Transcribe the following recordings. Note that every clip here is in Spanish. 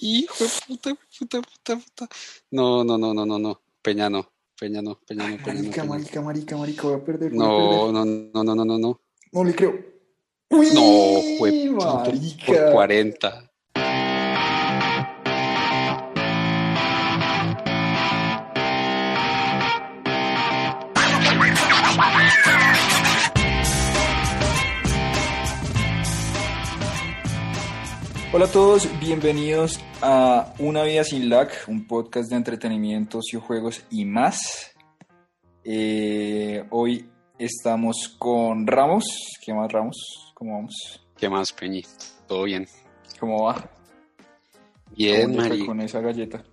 Hijo de puta, puta, puta, puta. No, no, no, no, no, no. Peña no. Peña no, Peña no, Peña no. Marica, no. marica, marica, marica, voy a perder. voy a perder. No, no, no, no, no, no, no. No le creo. Uy, No, fue por marica. 40. Hola a todos, bienvenidos a Una Vida Sin Lag, un podcast de entretenimiento, juegos y más. Eh, hoy estamos con Ramos. ¿Qué más, Ramos? ¿Cómo vamos? ¿Qué más, Peñi? Todo bien. ¿Cómo va? Bien, ¿Cómo le fue Mari. con esa galleta?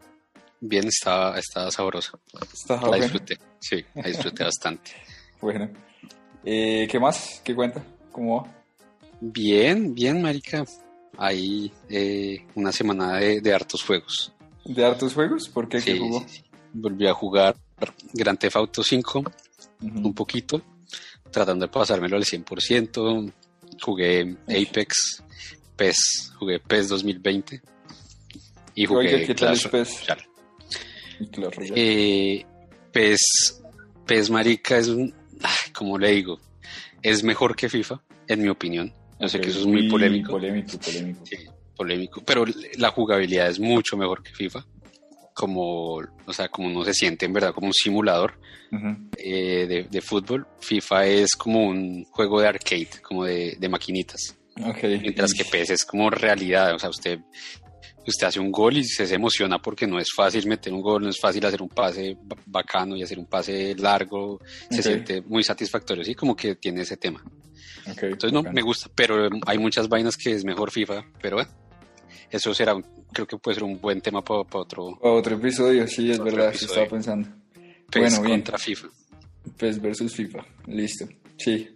Bien, estaba, estaba sabrosa. ¿Está La disfruté. Sí, la disfruté bastante. Bueno. Eh, ¿Qué más? ¿Qué cuenta? ¿Cómo va? Bien, bien, marica. Ahí eh, una semana de, de hartos juegos. ¿De hartos juegos? ¿Por qué? ¿Qué Sí, jugó? sí, sí. Volví a jugar Grand Theft Auto 5 Ujú. un poquito, tratando de pasármelo al 100%. Jugué Apex, PES, jugué PES 2020 y jugué Oiga, ¿qué tal es Clash PES? Royale. Y Clash Royale. Eh, PES, PES marica es un, ay, como le digo, es mejor que FIFA, en mi opinión. Yo sé que eso es muy Uy, polémico. Polémico, polémico. Sí, polémico. Pero la jugabilidad es mucho mejor que FIFA. Como, o sea, como uno se siente en verdad como un simulador eh, de, de fútbol. FIFA es como un juego de arcade, como de, de maquinitas. Ok. Mientras que PES es como realidad. O sea, usted, usted hace un gol y se, se emociona porque no es fácil meter un gol, no es fácil hacer un pase ba- bacano y hacer un pase largo. Se siente muy satisfactorio, sí, como que tiene ese tema. Ok, Entonces no, me gusta, pero hay muchas vainas que es mejor FIFA, pero bueno, eso será, un- creo que puede ser un buen tema para otro Otro episodio, sí, es verdad, eso estaba pensando. PES Bueno, bien. contra FIFA. PES versus FIFA, listo. Sí.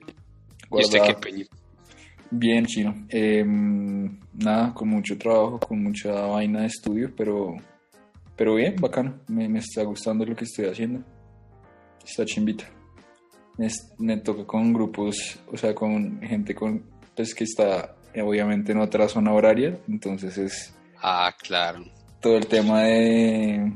¿Y usted qué Guardado. Bien, chino. Em, nada, con mucho trabajo, con mucha vaina de estudio, pero, pero bien, bacano. Me, me está gustando lo que estoy haciendo. Está chimbita. Me, toca con grupos, o sea, con gente con, pues, que está obviamente en otra zona horaria, entonces es Ah, claro. todo el tema de,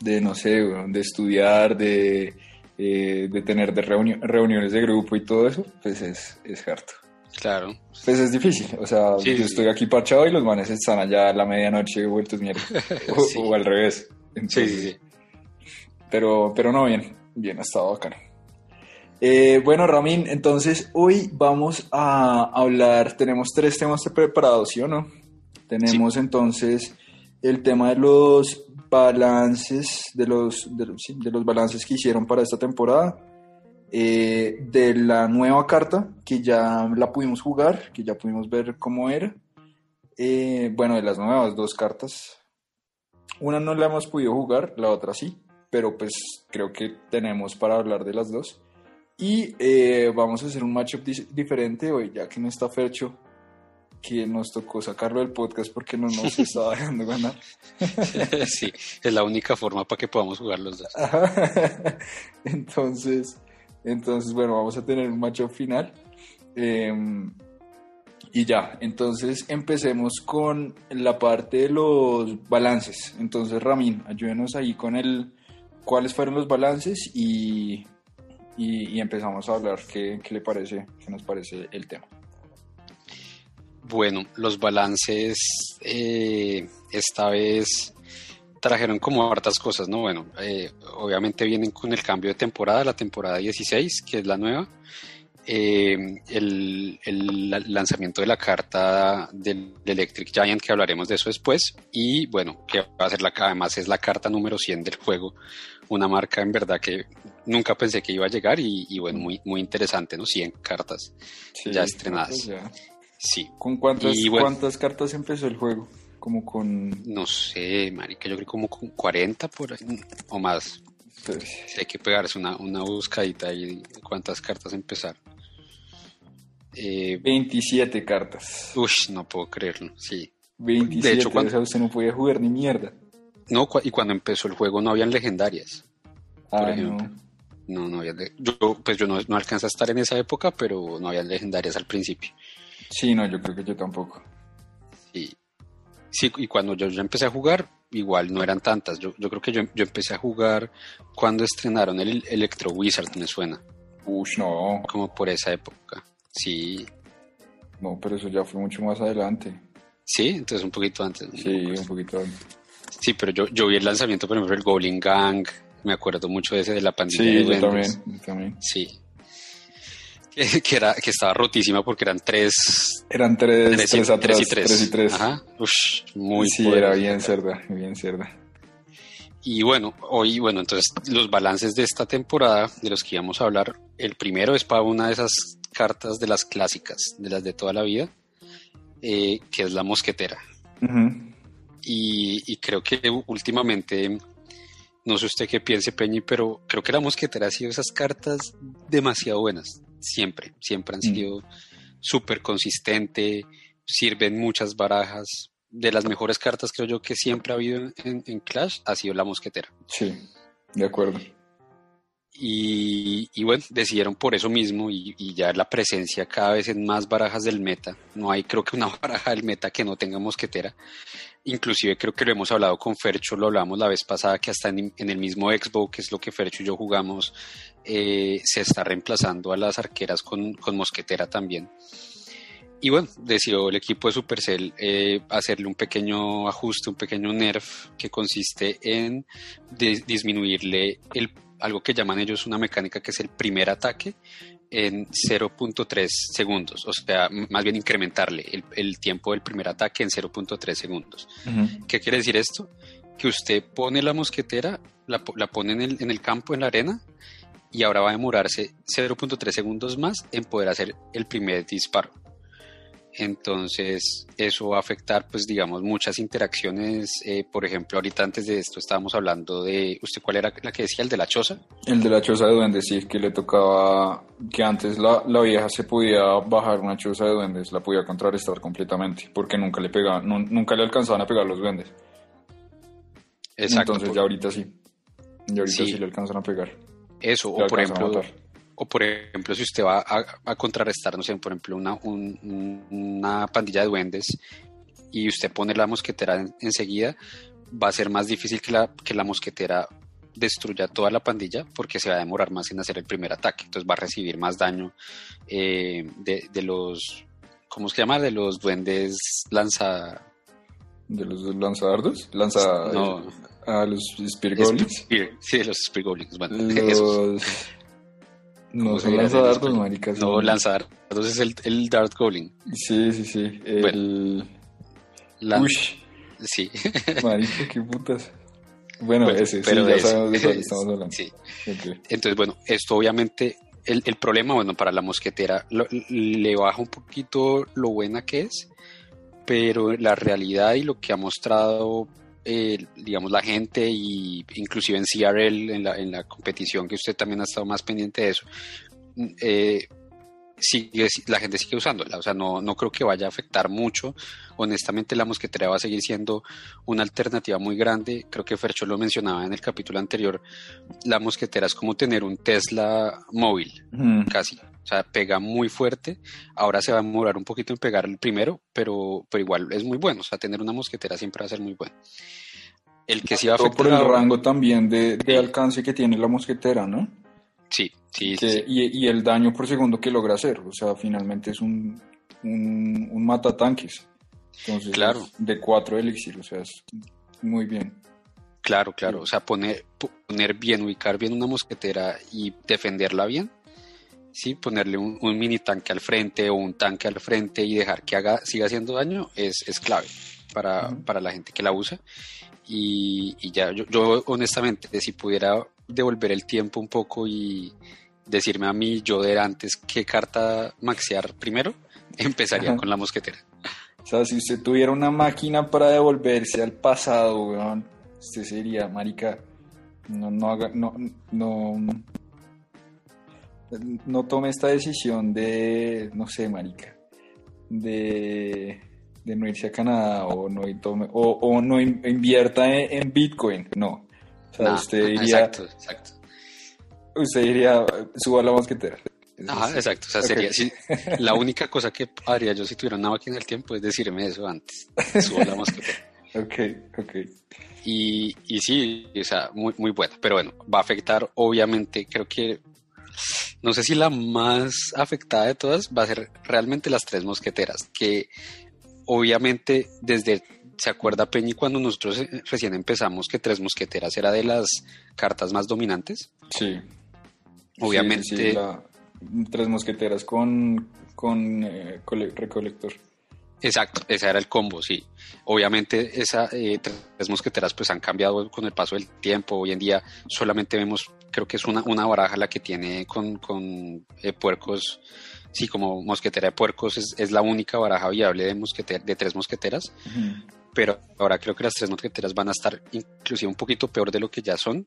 de no sé, de estudiar, de, eh, de tener de reuni- reuniones de grupo y todo eso, pues es, es harto. Claro. Pues es difícil, o sea, Sí, yo estoy aquí parchado y los manes están allá a la medianoche vueltos mierda, o, Sí. o al revés. Sí, Entonces, sí, sí. Pero, pero no, bien, bien, ha estado bacano. Eh, bueno, Ramín, entonces hoy vamos a hablar, tenemos tres temas preparados, ¿sí o no? Tenemos entonces el tema de los balances, de los, de los, sí, de los balances que hicieron para esta temporada, eh, de la nueva carta, que ya la pudimos jugar, que ya pudimos ver cómo era, eh, bueno, de las nuevas dos cartas, una no la hemos podido jugar, la otra sí, pero pues creo que tenemos para hablar de las dos. Y eh, vamos a hacer un matchup diferente hoy, ya que no está Fercho, que nos tocó sacarlo del podcast porque no nos estaba dejando ganar. sí, es la única forma para que podamos jugar los dos. Ajá. entonces, entonces, bueno, vamos a tener un matchup final. Eh, y ya, entonces empecemos con la parte de los balances. Entonces, Ramín, ayúdenos ahí con el cuáles fueron los balances y, y, empezamos a hablar qué, le parece, qué nos parece el tema. Bueno, los balances eh, esta vez trajeron como hartas cosas, ¿no? Bueno, eh, obviamente vienen con el cambio de temporada, la temporada 16, que es la nueva. Eh, el, el la- lanzamiento de la carta del Electric Giant, que hablaremos de eso después. Y bueno, que va a ser la, además es la carta número 100 del juego. Una marca en verdad que nunca pensé que iba a llegar y, y bueno, muy, muy interesante, ¿no? 100 cartas. Sí, Ya estrenadas. ya. Sí, ¿Con cuántas, Y bueno. cuántas cartas empezó el juego? Como con... No sé, marica, yo creo como con 40 por ahí, o más. Hay que pegarse una, una buscadita ahí de cuántas cartas empezar. Eh, 27 cartas. ush, no puedo creerlo, sí. 27, De hecho, cuando- o sea, usted no podía jugar ni mierda. No, cu- y cuando empezó el juego no habían legendarias. Por Ah, ejemplo. no. No, no había. Yo, pues yo no, no alcancé a estar en esa época, pero no habían legendarias al principio. Sí, no, yo creo que yo tampoco. Y, Sí, y cuando yo ya empecé a jugar, igual no eran tantas. Yo, yo creo que yo, yo empecé a jugar cuando estrenaron el Electro Wizard, me suena. Ush, no. Como por esa época. Sí. No, pero eso ya fue mucho más adelante. Sí, entonces un poquito antes. Sí, un poquito antes. Sí, pero yo, yo vi el lanzamiento, por ejemplo, el Goblin Gang. Me acuerdo mucho de ese de la pandilla Sí, de yo también, yo también. Sí. Que, que era, que estaba rotísima porque eran tres, Eran tres, tres, tres, y, atrás, tres y tres. tres y tres. Ajá. Ush, muy sí, poderoso. era bien cerda, bien cerda. Y bueno, hoy, bueno, entonces los balances de esta temporada de los que íbamos a hablar, el primero es para una de esas cartas de las clásicas, de las de toda la vida, eh, que es la mosquetera. Y creo que últimamente, no sé usted qué piense, Peñi, pero creo que la mosquetera ha sido esas cartas demasiado buenas. Siempre, siempre han Mm. sido súper consistente, sirven muchas barajas. De las mejores cartas creo yo que siempre ha habido en- en- en Clash ha sido la mosquetera. Sí, de acuerdo. Y, y bueno, decidieron por eso mismo y, ya la presencia cada vez en más barajas del meta. No hay creo que una baraja del meta que no tenga mosquetera. Inclusive creo que lo hemos hablado con Fercho, lo hablamos la vez pasada que hasta en, el mismo Xbox, que es lo que Fercho y yo jugamos, eh, se está reemplazando a las arqueras con, con mosquetera también. Y bueno, decidió el equipo de Supercell eh, hacerle un pequeño ajuste, un pequeño nerf que consiste en dis- disminuirle el, algo que llaman ellos una mecánica que es el primer ataque en 0.3 segundos, o sea, más bien incrementarle el, el tiempo del primer ataque en 0.3 segundos. ¿Qué quiere decir esto? Que usted pone la mosquetera, la, la pone en el, en el campo, en la arena, y ahora va a demorarse 0.3 segundos más en poder hacer el primer disparo. Entonces, eso va a afectar, pues, digamos, muchas interacciones. Eh, por ejemplo, ahorita antes de esto estábamos hablando de, ¿usted cuál era la que decía? ¿El de la choza? El de la choza de duendes, sí, que le tocaba, que antes la, la vieja se podía bajar una choza de duendes, la podía contrarrestar completamente, porque nunca le pegaban, nu- nunca le alcanzaban a pegar los duendes. Exacto. Entonces por- ya ahorita sí. Y ahorita sí, Sí. le alcanzan a pegar. eso, Le o por ejemplo. O por ejemplo, si usted va a, a contrarrestar, no sé, por ejemplo, una, un- un- una pandilla de duendes y usted pone la mosquetera en- enseguida, va a ser más difícil que la, que la mosquetera destruya toda la pandilla porque se va a demorar más en hacer el primer ataque. Entonces va a recibir más daño eh, de, de los, ¿cómo se llama? De los duendes lanza... ¿De los lanzadardos? Lanza... No. A los Spear Goblins. Spear- sí, de los Spear Goblins. Bueno, esos. No ¿Cómo se son lanzadardos, maricas. No, lanzadardos es el, el Dart Goblin. Sí, sí, sí. El... Ush, Sí. marica, qué putas. Bueno, Bueno, ese, sí, pero ya ese. sabemos de cuál estamos hablando. Sí. Entonces, bueno, esto obviamente, el, el problema, bueno, para la mosquetera lo- le baja un poquito lo buena que es, pero la realidad y lo que ha mostrado, eh, digamos, la gente y inclusive en CRL, en la, en la competición, que usted también ha estado más pendiente de eso, eh, sigue, la gente sigue usándola, o sea, no, no creo que vaya a afectar mucho. Honestamente, la mosquetera va a seguir siendo una alternativa muy grande. Creo que Fercho lo mencionaba en el capítulo anterior. La mosquetera es como tener un Tesla móvil, Mm. casi. O sea, pega muy fuerte. Ahora se va a demorar un poquito en pegar el primero, pero, pero igual es muy bueno. O sea, tener una mosquetera siempre va a ser muy bueno. El que sí va a afectar. por el rango también de, alcance que tiene la mosquetera, ¿no? Sí, sí, Que- sí. y, y el daño por segundo que logra hacer. O sea, finalmente es un, un, un matatanques. Entonces, Claro. de 4 elixir, o sea, es muy bien. Claro, claro. O sea, poner, poner bien, ubicar bien una mosquetera y defenderla bien. Sí, ponerle un, un mini tanque al frente o un tanque al frente y dejar que haga, siga haciendo daño es, es clave para, para la gente que la usa. Y, y ya, yo, yo honestamente, si pudiera devolver el tiempo un poco y decirme a mí, yo de antes, qué carta maxear primero, empezaría Ajá. con la mosquetera. O sea, si usted tuviera una máquina para devolverse al pasado, weón, usted sería, marica, no, no haga, no, no, no tome esta decisión de, no sé, marica, de, de no irse a Canadá o no, tome, o, o no in- invierta en, en Bitcoin, no. O sea, usted diría, exacto, exacto. usted diría, suba la mosquetera. Ajá, exacto. O sea, Ok. sería si- la única cosa que haría yo si tuviera una máquina del tiempo es decirme eso antes. Subo la mosquetera. Ok, ok. Y, y sí, o sea, muy, muy buena. Pero bueno, va a afectar, obviamente, creo que. No sé si la más afectada de todas va a ser realmente las tres mosqueteras, que obviamente desde ¿Se acuerda Peñi cuando nosotros eh, recién empezamos que Tres Mosqueteras era de las cartas más dominantes? Sí. Obviamente. Tres Mosqueteras con, con eh, Recolector. Exacto, ese era el combo, sí. Obviamente esas eh, tres mosqueteras pues han cambiado con el paso del tiempo. Hoy en día solamente vemos, creo que es una, una baraja la que tiene con, con puercos sí, como mosquetera de puercos es, es, la única baraja viable de, mosqueter, de tres mosqueteras. Pero ahora creo que las tres mosqueteras van a estar inclusive un poquito peor de lo que ya son,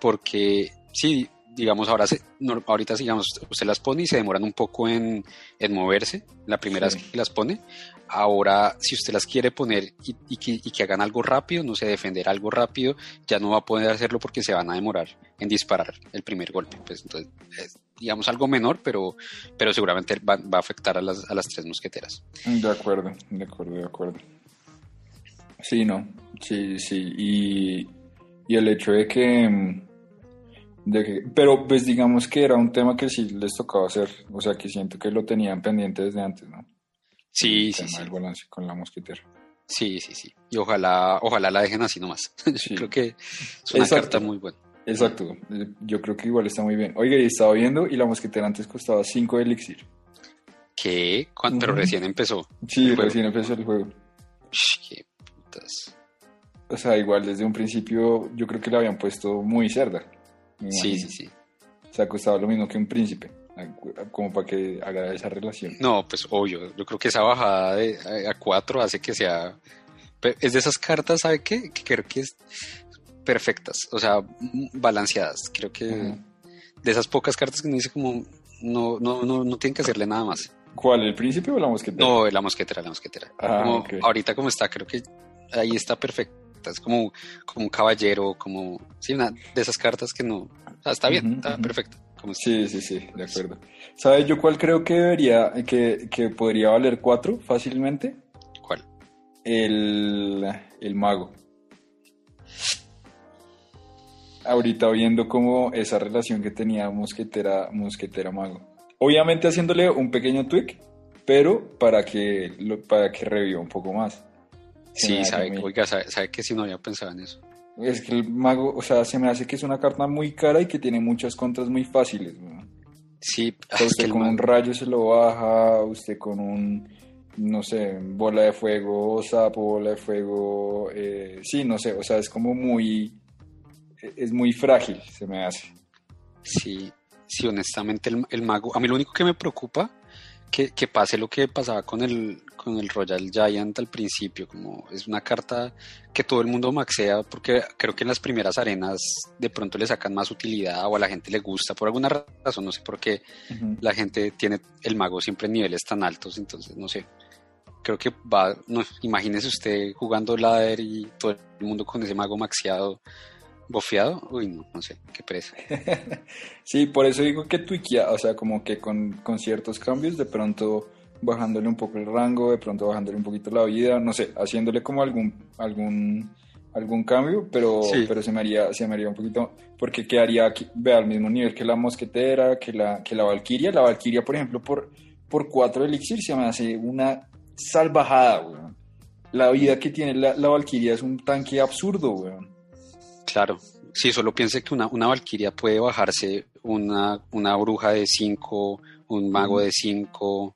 porque sí, digamos, ahora se, ahorita digamos, usted las pone y se demoran un poco en, moverse, la primera vez que las pone, ahora si usted las quiere poner y, que, hagan algo rápido, no sé, defender algo rápido, ya no va a poder hacerlo porque se van a demorar en disparar el primer golpe, pues entonces, digamos, algo menor, pero, pero seguramente va, va a afectar a las, a las tres mosqueteras. De acuerdo, de acuerdo, de acuerdo. Sí, no, sí, sí, y, el hecho de que, de pero pues digamos que era un tema que sí les tocaba hacer, o sea que siento que lo tenían pendiente desde antes, ¿no? Sí, el sí, tema sí. del balance con la mosquetera. Sí, sí, sí. Y ojalá, ojalá la dejen así nomás. Yo creo que es una carta muy buena. Exacto, yo creo que igual está muy bien. Oiga, y estaba viendo y la mosquetera antes costaba 5 elixir. ¿Qué? Pero recién empezó. Sí, recién empezó el juego. qué o sea, igual desde un principio yo creo que la habían puesto muy cerda. Sí, sí, sí. O sea, costaba lo mismo que un príncipe, como para que haga esa relación. No, pues obvio. Yo creo que esa bajada de, a 4 hace que sea. Es de esas cartas, ¿sabe qué? Que creo que es perfectas, o sea, balanceadas. Creo que de esas pocas cartas que uno dice como no, no, no, no tienen que hacerle nada más. ¿Cuál? ¿El príncipe o la mosquetera? No, la mosquetera, la mosquetera. Ah, Ahorita como está, creo que ahí está perfecto. Es como, como un caballero, como... Sí, una de esas cartas que no... está bien, está perfecto. Sí, sí, sí, de acuerdo. ¿Sabes yo cuál creo que debería, que, que podría valer cuatro fácilmente? ¿Cuál? El, el mago. Ahorita viendo como esa relación que tenía mosquetera, mosquetera mago. Obviamente haciéndole un pequeño tweak, pero para que, para que reviva un poco más. Sí, sabe, oiga, sabe, que si no había pensado en eso. Es que el mago, o sea, se me hace que es una carta muy cara y que tiene muchas contras muy fáciles. Sí, usted con un rayo se lo baja, usted con un, no sé, bola de fuego, sapo, bola de fuego, eh, sí, no sé, o sea, es como muy, es muy frágil, se me hace. Sí, sí, honestamente el, mago, a mí lo único que me preocupa que, que, pase lo que pasaba con el, con el Royal Giant al principio, como es una carta que todo el mundo maxea, porque creo que en las primeras arenas de pronto le sacan más utilidad o a la gente le gusta, por alguna razón, no sé por qué la gente tiene el mago siempre en niveles tan altos, entonces no sé. Creo que va, no, imagínese usted jugando ladder y todo el mundo con ese mago maxeado bofeado, uy, no, no sé, qué presa. sí, por eso digo que tuiquea, o sea, como que con, con, ciertos cambios, de pronto bajándole un poco el rango, de pronto bajándole un poquito la vida, no sé, haciéndole como algún algún algún cambio, pero, pero se me haría, se me haría un poquito, porque quedaría aquí, vea, al mismo nivel que la mosquetera, que la, que la valquiria, la valquiria, por ejemplo, por, por cuatro elixir se me hace una salvajada, weón. La vida que tiene la, la valquiria es un tanque absurdo, weón. Claro, si solo piense que una, una valquiria puede bajarse una, una bruja de 5, un mago de 5.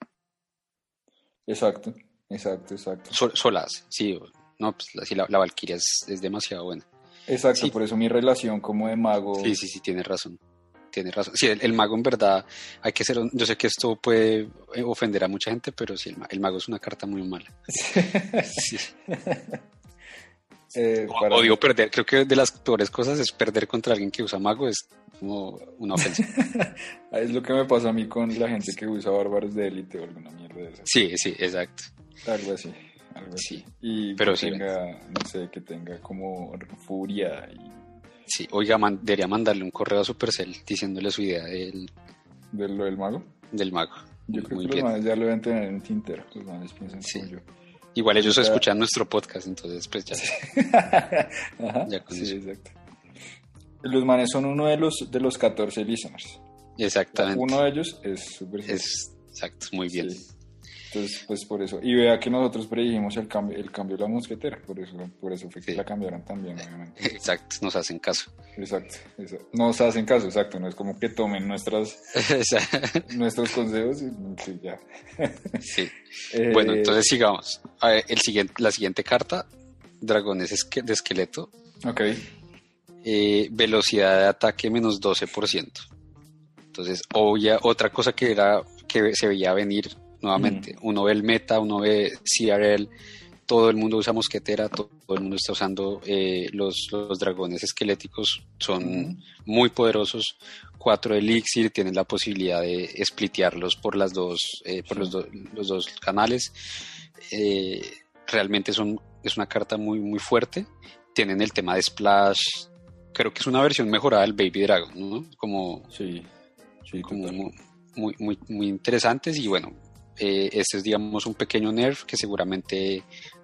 Exacto, exacto, exacto. solas, sí, no, pues la, la, valquiria es, es, demasiado buena. Exacto, por eso mi relación como de mago. Sí, sí, sí, tiene razón. Tiene razón. Sí, el, mago en verdad hay que ser. Yo sé que esto puede ofender a mucha gente, pero sí, el, el mago es una carta muy mala. sí. Eh, Odio perder, creo que de las peores cosas es perder contra alguien que usa mago, es como una ofensa. es lo que me pasa a mí con la gente que usa bárbaros de élite o alguna mierda de esas. Sí, sí, exacto. Algo así, algo sí. Y Pero que tenga, no sé, que tenga como furia y... Sí, oiga, debería mandarle un correo a Supercell diciéndole su idea del... ¿De lo del mago? Del mago. Yo creo que los manes ya lo deben tener en tintero, los manes piensan sí. como yo. Igual ellos escuchan nuestro podcast, entonces pues ya. Ajá, ya con sí, exacto. Los manes son uno de los, de los 14 listeners. Exactamente. Uno de ellos es súper Es, exacto, muy bien. Entonces, pues por eso. Y vea que nosotros predijimos el cambio, el cambio de la mosquetera, por eso, por eso fue que la cambiaron también, obviamente. Exacto, nos hacen caso. Exacto, nos hacen caso, exacto. No es como que tomen nuestras, nuestros consejos y ya. sí. Eh, bueno, entonces sigamos. el siguiente, la siguiente carta, dragones de esqueleto. Ok. Eh, velocidad de ataque menos 12%. Entonces, obvia, otra cosa que era que se veía venir nuevamente. Uno ve el meta, uno ve CRL, todo el mundo usa mosquetera, todo, el mundo está usando eh, los, los, dragones esqueléticos, son muy poderosos. Cuatro elixir, tienen la posibilidad de splitearlos por, las dos, eh, por los, los, dos canales. Eh, realmente son, es una carta muy, muy fuerte. Tienen el tema de Splash. Creo que es una versión mejorada del Baby Dragon, ¿no? Como, sí, sí, como muy, muy, muy interesantes y bueno, eh, este es, digamos, un pequeño nerf que seguramente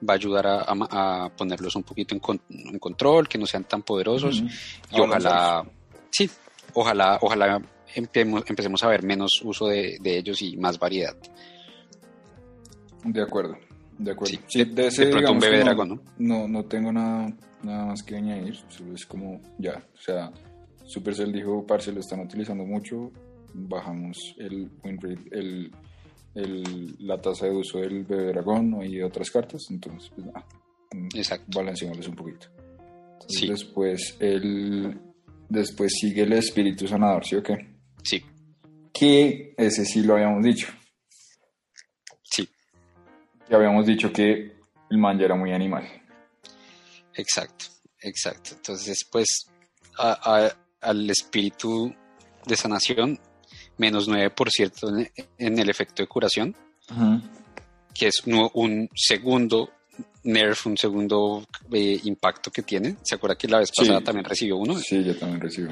va a ayudar a, ponerlos un poquito en, control, que no sean tan poderosos. Y ojalá, sí, ojalá, ojalá empecemos a ver menos uso de, ellos y más variedad. De acuerdo, de acuerdo. Sí, de, ese, pronto un bebé dragón, ¿no? ¿no? No tengo nada, nada más que añadir, es como ya, o sea, Supercell dijo, parce, lo están utilizando mucho, bajamos el win rate, el la tasa de uso del bebé dragón y otras cartas, entonces pues nada, Exacto. un poquito. Después, el, después sigue el espíritu sanador, ¿sí o qué? Sí. Que ese sí lo habíamos dicho. Sí. Ya habíamos dicho que el man ya era muy animal. Exacto, exacto. Entonces, pues, al espíritu de sanación menos 9% en, el efecto de curación, que es un segundo nerf, un segundo eh, impacto que tiene. ¿Se acuerda que la vez pasada también recibió uno? Sí, yo también recibí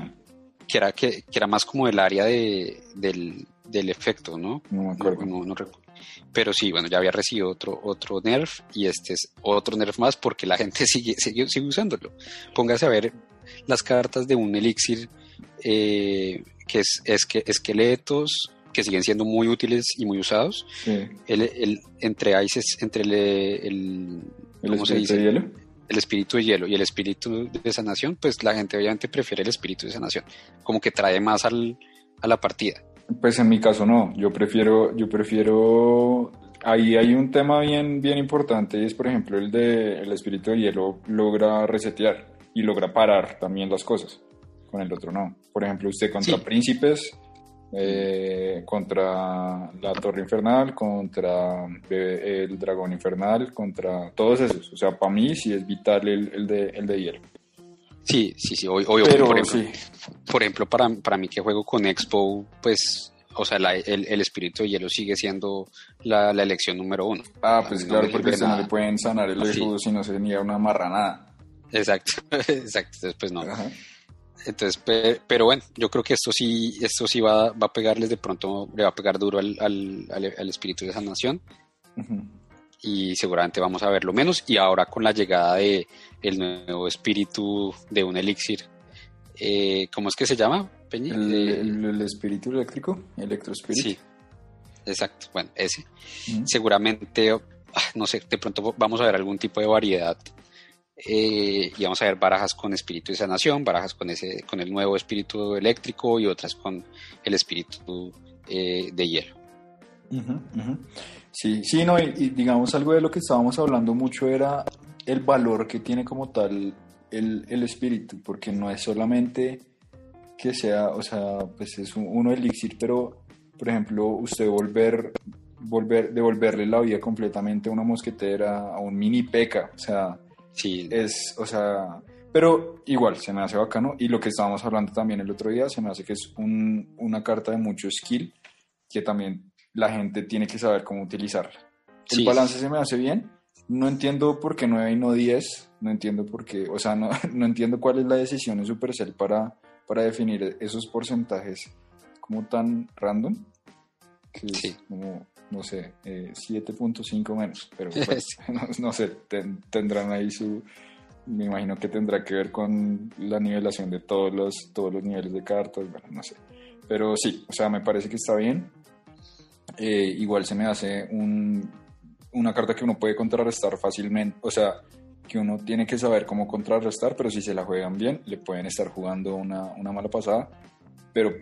Que era, que, era más como del área de, del, efecto, ¿no? No me acuerdo. No, Pero sí, bueno, ya había recibido otro, otro nerf y este es otro nerf más porque la gente sigue, sigue, sigue usándolo. Póngase a ver las cartas de un elixir eh, que es, que esqueletos que siguen siendo muy útiles y muy usados. El, entre entre el, el, espíritu de hielo. El espíritu de hielo y el espíritu de sanación, pues la gente obviamente prefiere el espíritu de sanación, como que trae más al, a la partida. Pues en mi caso no, yo prefiero, yo prefiero ahí hay un tema bien, bien importante y es por ejemplo el de el espíritu de hielo logra resetear y logra parar también las cosas con el otro no. Por ejemplo, usted contra príncipes, eh, contra la Torre Infernal, contra el Dragón Infernal, contra todos esos. O sea, para mí sí es vital el, de, el de hielo. Sí, sí, sí. Por ejemplo, por ejemplo para, para mí que juego con Expo, pues o sea, el, espíritu de hielo sigue siendo la, elección número uno. Ah, pues claro, porque no le pueden sanar el escudo si no se niega una marranada. Exacto, exacto, después no. Entonces, pero bueno, yo creo que esto sí, esto sí va, va a pegarles de pronto, le va a pegar duro al, al, espíritu de esa nación. Y seguramente vamos a verlo menos. Y ahora con la llegada de el nuevo espíritu de un elixir, eh, ¿cómo es que se llama, Peña? El, espíritu eléctrico, electroespíritu. Sí, exacto, bueno, ese. Seguramente, ah, no sé, de pronto vamos a ver algún tipo de variedad eh, y vamos a ver barajas con espíritu de sanación, barajas con, ese, con el nuevo espíritu eléctrico y otras con el espíritu eh, de hielo. Sí, sí, no, y, digamos algo de lo que estábamos hablando mucho era el valor que tiene como tal el, el espíritu, porque no es solamente que sea, o sea, pues es uno elixir, pero por ejemplo, usted volver, volver, devolverle la vida completamente a una mosquetera, a un mini peca, o sea, Sí. Es, o sea, pero igual se me hace bacano. Y lo que estábamos hablando también el otro día, se me hace que es un, una carta de mucho skill que también la gente tiene que saber cómo utilizarla. El balance se me hace bien. No entiendo por qué 9 y no 10. No entiendo por qué, o sea, no, no entiendo cuál es la decisión de Supercell para, para definir esos porcentajes como tan random. Que sí. como, no sé, 7.5 menos, pero pues, no, sé, tendrán ahí su, me imagino que tendrá que ver con la nivelación de todos los, todos los niveles de cartas, bueno, no sé. Pero sí, o sea, me parece que está bien. Eh, igual se me hace un, una carta que uno puede contrarrestar fácilmente, o sea, que uno tiene que saber cómo contrarrestar, pero si se la juegan bien, le pueden estar jugando una, una mala pasada, pero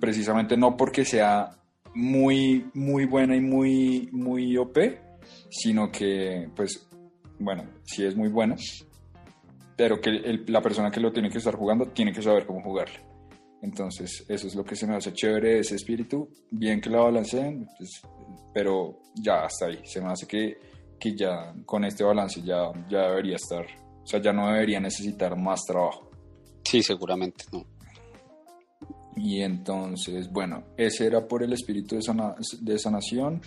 precisamente no porque sea muy, muy buena y muy, muy OP, sino que, pues, bueno, sí es muy buena, pero que la persona que lo tiene que estar jugando tiene que saber cómo jugarle. Entonces, eso es lo que se me hace chévere ese espíritu. Bien que la balanceen, pues, pero ya hasta ahí. Se me hace que, que ya con este balance ya, ya debería estar, o sea, ya no debería necesitar más trabajo. Sí, seguramente, no. Y entonces, bueno, ese era por el espíritu de, de sanación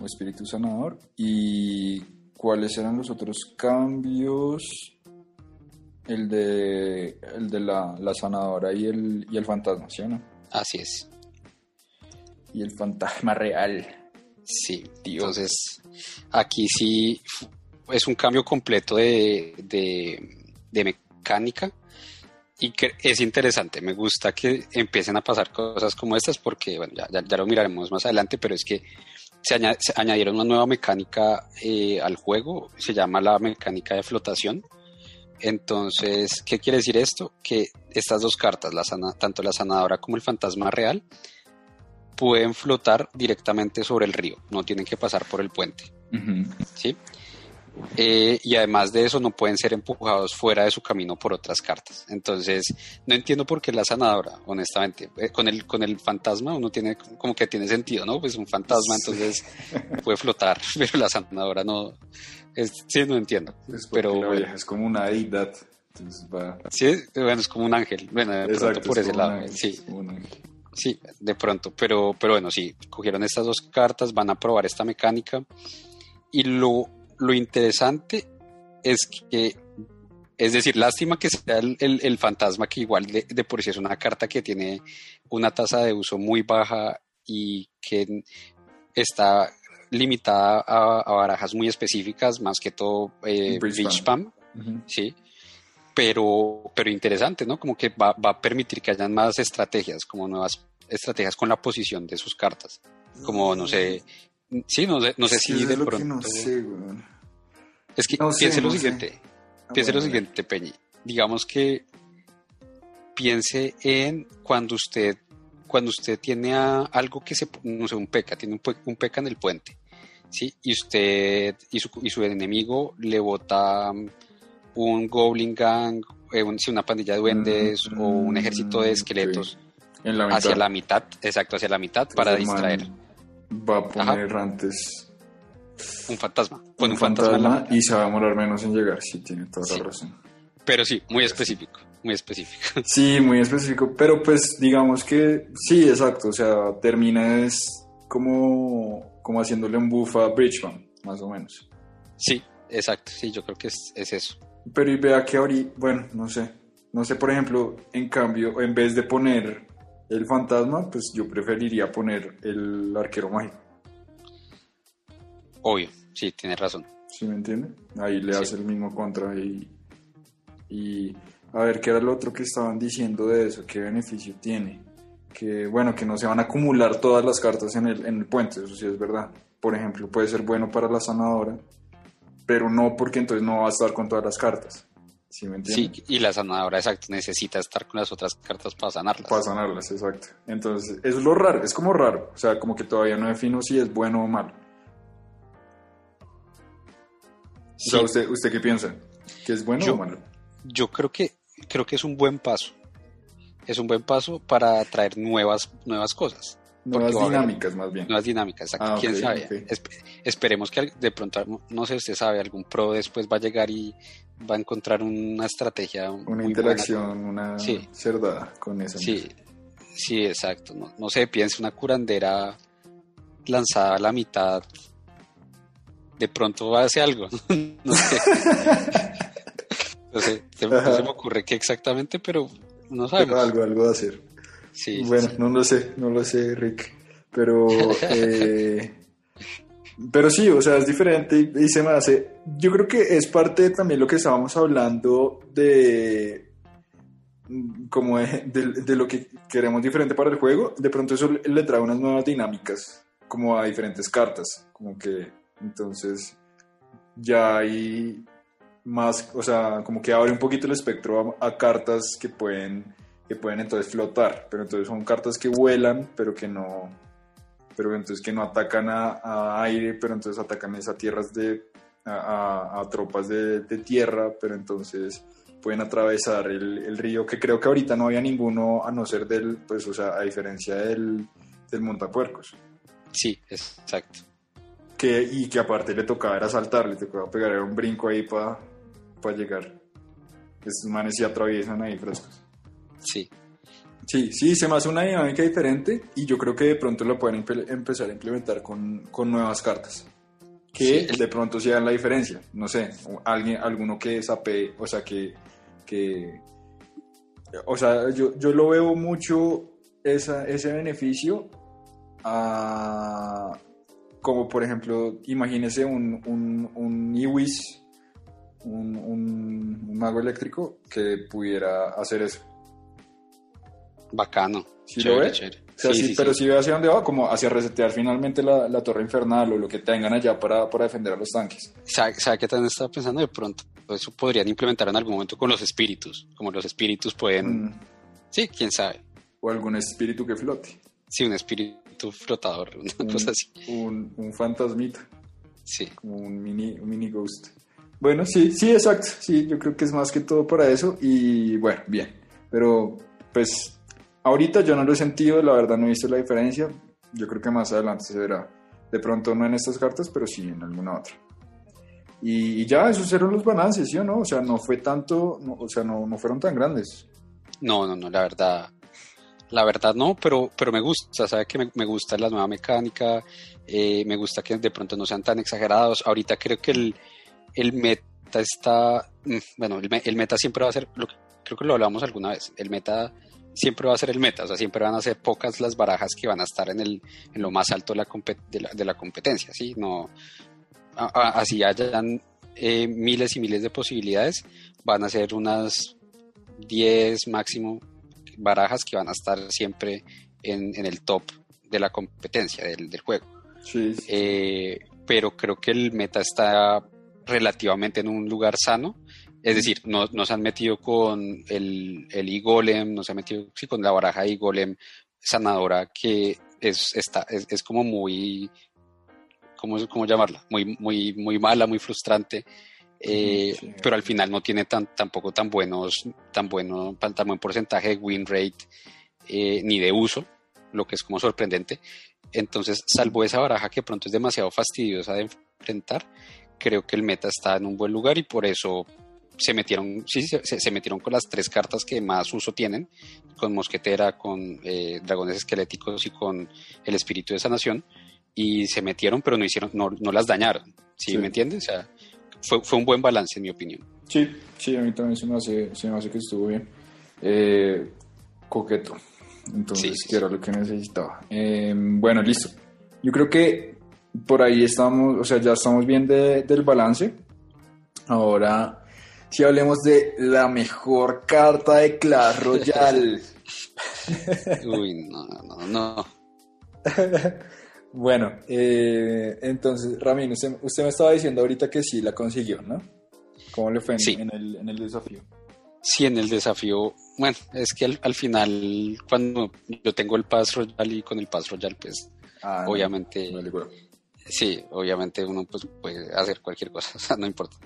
o espíritu sanador. ¿Y cuáles eran los otros cambios? El de, el de la, la sanadora y el, y el fantasma, ¿sí o no? Así es. Y el fantasma real. Sí, entonces aquí sí es un cambio completo de, de, mecánica y que es interesante. Me gusta que empiecen a pasar cosas como estas porque, bueno, ya, ya, lo miraremos más adelante, pero es que se, añadieron una nueva mecánica eh, al juego, se llama la mecánica de flotación entonces, ¿qué quiere decir esto? Que estas dos cartas, la tanto la sanadora como el fantasma real, pueden flotar directamente sobre el río, no tienen que pasar por el puente. ¿sí? Eh, y además de eso no pueden ser empujados fuera de su camino por otras cartas. Entonces, no entiendo por qué la sanadora, honestamente. Eh, con, el, con el fantasma uno tiene como que tiene sentido, ¿no? Pues un fantasma entonces puede flotar, pero la sanadora no, sí, no entiendo. Es pero es como una deidad. Sí, bueno, es como un ángel. Bueno, de pronto por ese lado. sí. Sí, de pronto. Pero, pero bueno, sí, cogieron estas dos cartas, van a probar esta mecánica. Y lo, lo interesante es que, es decir, lástima que sea el, el, fantasma, que igual de, de, por sí es una carta que tiene una tasa de uso muy baja y que está limitada a, barajas muy específicas, más que todo eh, Spam, sí, pero, pero interesante, ¿no? Como que va, va, a permitir que hayan más estrategias, como nuevas estrategias con la posición de sus cartas, como, no sé, sí, no sé, no sé si de pronto... no sé, Es que piense lo siguiente, ah, piense lo siguiente, Peñi, digamos que piense en cuando usted cuando usted tiene algo que se, no sé, un peca, tiene un, un peca en el puente ¿sí? Y usted y su, y su enemigo le bota um, un Goblin Gang, eh, una pandilla de duendes o un ejército de esqueletos hacia la mitad, exacto, hacia la mitad para distraer. Va a poner antes un fantasma. un, fantasma, y se va a demorar menos en llegar, sí, tiene toda la razón. Pero sí, muy específico, muy específico. Sí, muy específico, pero pues digamos que sí, exacto, o sea, termina es como como haciéndole un buff a Bridgman, más o menos. Sí, exacto, sí, yo creo que es, eso. Pero y vea que ahorita, bueno, no sé, no sé, por ejemplo, en cambio, en vez de poner el fantasma, pues yo preferiría poner el arquero mágico. Obvio, sí, tiene razón. ¿Sí me entiende? Ahí le hace el mismo contra y, y a ver, ¿qué era lo otro que estaban diciendo de eso? ¿Qué beneficio tiene? que, bueno, que no se van a acumular todas las cartas en el, en el puente, eso sí es verdad. Por ejemplo, puede ser bueno para la sanadora, pero no porque entonces no va a estar con todas las cartas. ¿Sí me entiendes? Sí, y la sanadora, exacto, necesita estar con las otras cartas para sanarlas. Para sanarlas, exacto. Entonces, es lo raro, es como raro. O sea, como que todavía no defino si es bueno o malo. O sea, ¿usted, ¿usted qué piensa? ¿Que es bueno o malo? Yo creo que, creo que es un buen paso es un buen paso para traer nuevas, nuevas cosas. Nuevas dinámicas, más bien. Nuevas dinámicas, ah, ¿Quién sabe? esperemos que de pronto, no sé, usted sabe, algún pro después va a llegar y va a encontrar una estrategia. Una interacción, una sí. cerdada con esa. Sí, sí, exacto. No, no sé, piense una curandera lanzada a la mitad. De pronto va a hacer algo. no sé. no sé, se me ocurre qué exactamente, pero no sabemos. algo, algo de hacer. Sí, bueno, no lo sé, no lo sé, Rick. Pero, eh, Pero sí, o sea, es diferente y, se me hace. Yo creo que es parte de también lo que estábamos hablando de. como de, lo que queremos diferente para el juego. De pronto eso le trae unas nuevas dinámicas, como a diferentes cartas. Como que. Entonces. Ya hay más. O sea, como que abre un poquito el espectro a, a cartas que pueden. Que pueden entonces flotar. Pero entonces son cartas que vuelan, pero que no pero entonces que no atacan a, aire, pero entonces atacan esas tierras de, a, tropas de, tierra, pero entonces pueden atravesar el, río, que creo que ahorita no había ninguno a no ser del, pues, o sea, a diferencia del, del montapuercos. Sí, exacto. Que, y que aparte le tocaba era saltar, le tocaba pegar un brinco ahí para llegar. Estos manes se atraviesan ahí frescos. Sí, Sí, sí, se me hace una dinámica diferente y yo creo que de pronto lo pueden empezar a implementar con, nuevas cartas. Que de pronto se la diferencia. No sé, alguien, alguno que sape, o sea, que, que o sea, yo, yo lo veo mucho esa, ese beneficio a, como por ejemplo, imagínese un, un, un Iwis, un, un mago eléctrico que pudiera hacer eso Bacano. ¿Sí lo ve? sí, pero si ve hacia dónde va, como hacia resetear finalmente la, torre infernal o lo que tengan allá para, para defender a los tanques. ¿Sabe, ¿Sabe qué también estaba pensando de pronto? Eso podrían implementar en algún momento con los espíritus, como los espíritus pueden... Mm. Sí, quién sabe. O algún espíritu que flote. Sí, un espíritu flotador, una cosa así. Un, un, fantasmita. Sí. Como un mini, un mini ghost. Bueno, sí, sí, exacto. Sí, yo creo que es más que todo para eso. Y bueno, bien. Pero, pues, Ahorita yo no lo he sentido, la verdad no he visto la diferencia. Yo creo que más adelante se verá. De pronto no en estas cartas, pero sí en alguna otra. Y, ya, esos eran los balances, ¿sí o no? O sea, no fue tanto, o sea, no, no fueron tan grandes. No, no, no, la verdad, la verdad no, pero, pero me gusta, ¿sabe que me, gusta la nueva mecánica? Eh, me gusta que de pronto no sean tan exagerados. Ahorita creo que el, el meta está, mm, bueno, el, el, meta siempre va a ser, lo, creo que lo hablamos alguna vez, el meta siempre va a ser el meta, o sea, siempre van a ser pocas las barajas que van a estar en, el, en lo más alto de la, de la, competencia, ¿sí? No, así hayan eh, miles y miles de posibilidades, van a ser unas 10 máximo barajas que van a estar siempre en, en el top de la competencia del, del juego. Sí, eh, pero creo que el meta está relativamente en un lugar sano es decir, no, se han metido con el, el e-golem, no se han metido sí, con la baraja e-golem sanadora que es, está, es, como muy, ¿cómo, ¿cómo, llamarla? Muy, muy, muy mala, muy frustrante. Eh, pero al final no tiene tan, tampoco tan buenos, tan bueno, tan buen porcentaje de win rate eh, ni de uso, lo que es como sorprendente. Entonces, salvo esa baraja que pronto es demasiado fastidiosa de enfrentar, creo que el meta está en un buen lugar y por eso se metieron, sí, se, metieron con las tres cartas que más uso tienen, con Mosquetera, con eh, Dragones Esqueléticos y con el Espíritu de Sanación, y se metieron, pero no hicieron, no, no las dañaron, ¿sí, me entiendes? O sea, fue, fue, un buen balance, en mi opinión. Sí, sí, a mí también se me hace, se me hace que estuvo bien. Eh, coqueto. Entonces, sí, era lo que necesitaba. Eh, bueno, listo. Yo creo que por ahí estamos, o sea, ya estamos bien de, del balance. Ahora si hablemos de la mejor carta de Clash Royale. Uy, no, no, no. bueno, eh, entonces, Ramín, usted, me estaba diciendo ahorita que sí la consiguió, ¿no? ¿Cómo le fue en, el, desafío? Sí, en el desafío, bueno, es que al, final, cuando yo tengo el Pass Royale y con el Pass Royale, pues, ah, obviamente, Sí, obviamente uno pues, puede hacer cualquier cosa, o sea, no importa.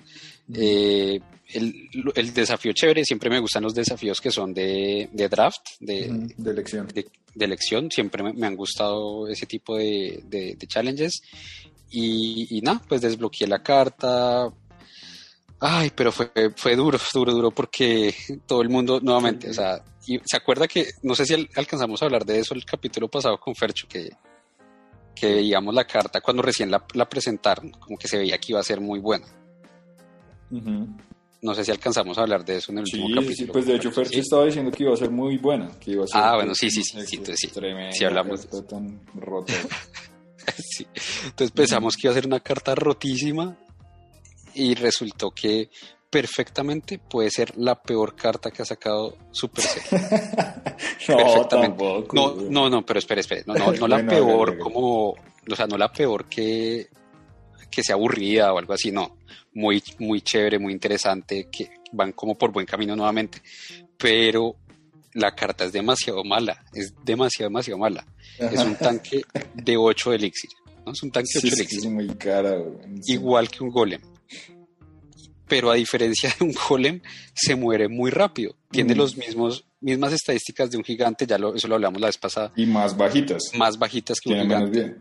Eh, el, desafío chévere, siempre me gustan los desafíos que son de, draft, de, elección. De, elección, siempre me, han gustado ese tipo de, challenges. Y, nada, pues desbloqueé la carta. Ay, pero fue, fue duro, duro, duro, porque todo el mundo, nuevamente, o sea, y se acuerda que, no sé si alcanzamos a hablar de eso el capítulo pasado con Fercho, que que veíamos la carta cuando recién la, presentaron, como que se veía que iba a ser muy buena. No sé si alcanzamos a hablar de eso en el último capítulo. Sí, pues de hecho Fercho estaba diciendo que iba a ser muy buena. Que iba a ser ah, bueno, sí, sí, sí, sí, sí, sí, hablamos. tan roto. sí. Entonces pensamos que iba a ser una carta rotísima y resultó que perfectamente puede ser la peor carta que ha sacado Supercell. no, tampoco. No, no, no, pero espere, espere. No, no, no la peor como, o sea, no la peor que, que sea aburrida o algo así, no. Muy, muy chévere, muy interesante, que van como por buen camino nuevamente. Pero la carta es demasiado mala, es demasiado, demasiado mala. Es un tanque de 8 elixir. ¿no? Es un tanque de 8 elixir. Es muy cara, Igual que un golem pero a diferencia de un golem, se muere muy rápido. Tiene los mismos mismas estadísticas de un gigante, ya lo, eso lo hablamos la vez pasada. Y más bajitas. Más bajitas que un gigante.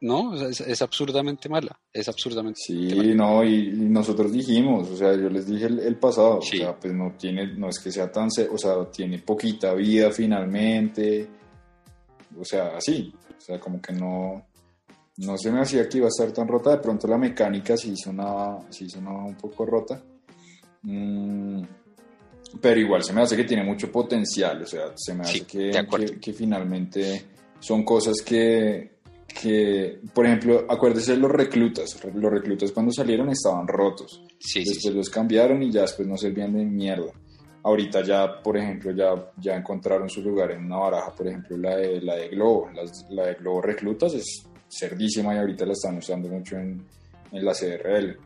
No, es, absurdamente mala, es absurdamente Sí, no, y, nosotros dijimos, o sea, yo les dije el, pasado, o sea, pues no tiene, no es que sea tan, o sea, tiene poquita vida finalmente, o sea, así, o sea, como que no, no se me hacía que iba a estar tan rota, de pronto la mecánica sí sonaba, sí sonaba un poco rota. Mm, pero igual se me hace que tiene mucho potencial, o sea, se me hace que, que, finalmente son cosas que, que, por ejemplo, acuérdese de los reclutas, los reclutas cuando salieron estaban rotos, después los cambiaron y ya después no servían de mierda. Ahorita ya, por ejemplo, ya, ya encontraron su lugar en una baraja, por ejemplo, la de, la de Globo, la de Globo Reclutas es cerdísima y ahorita la están usando mucho en, en la CRL.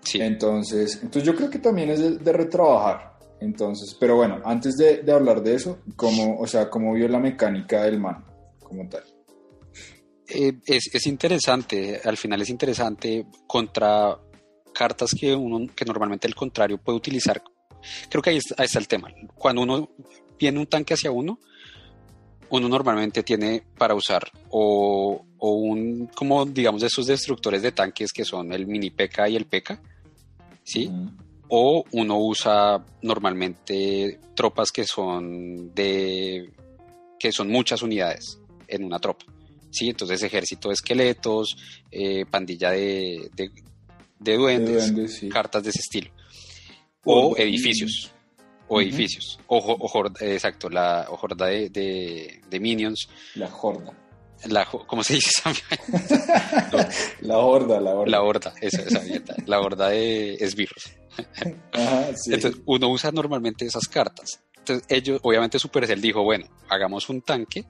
Sí. Entonces, entonces yo creo que también es de, retrabajar. Entonces, pero bueno, antes de, de, hablar de eso, ¿cómo, o sea, ¿cómo vio la mecánica del man como tal? Eh, es, es, interesante, al final es interesante contra cartas que uno que normalmente el contrario puede utilizar. Creo que ahí está, ahí está el tema. Cuando uno viene un tanque hacia uno, uno normalmente tiene para usar o, un, como digamos, de esos destructores de tanques que son el mini PK y el PK, ¿sí? O uno usa normalmente tropas que son de, que son muchas unidades en una tropa, ¿sí? Entonces ejército de esqueletos, eh, pandilla de, de, duendes, cartas de ese estilo. O edificios o edificios. O, exacto, la horda de, de, minions. La horda. La, ¿Cómo se dice la horda, la horda. La horda, esa, esa La horda de esbirros. Entonces, uno usa normalmente esas cartas. Entonces, ellos, obviamente, Supercell dijo, bueno, hagamos un tanque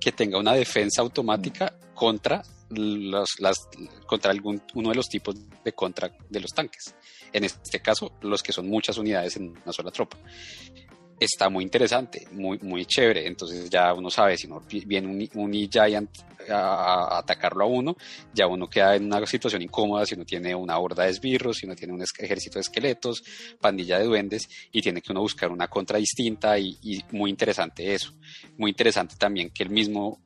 que tenga una defensa automática contra los, las, contra algún, uno de los tipos de contra de los tanques. En este caso, los que son muchas unidades en una sola tropa. Está muy interesante, muy, muy chévere. Entonces ya uno sabe, si no viene un, un E-Giant a, atacarlo a uno, ya uno queda en una situación incómoda si no tiene una horda de esbirros, si no tiene un ejército de esqueletos, pandilla de duendes, y tiene que uno buscar una contra distinta y, y muy interesante eso. Muy interesante también que el mismo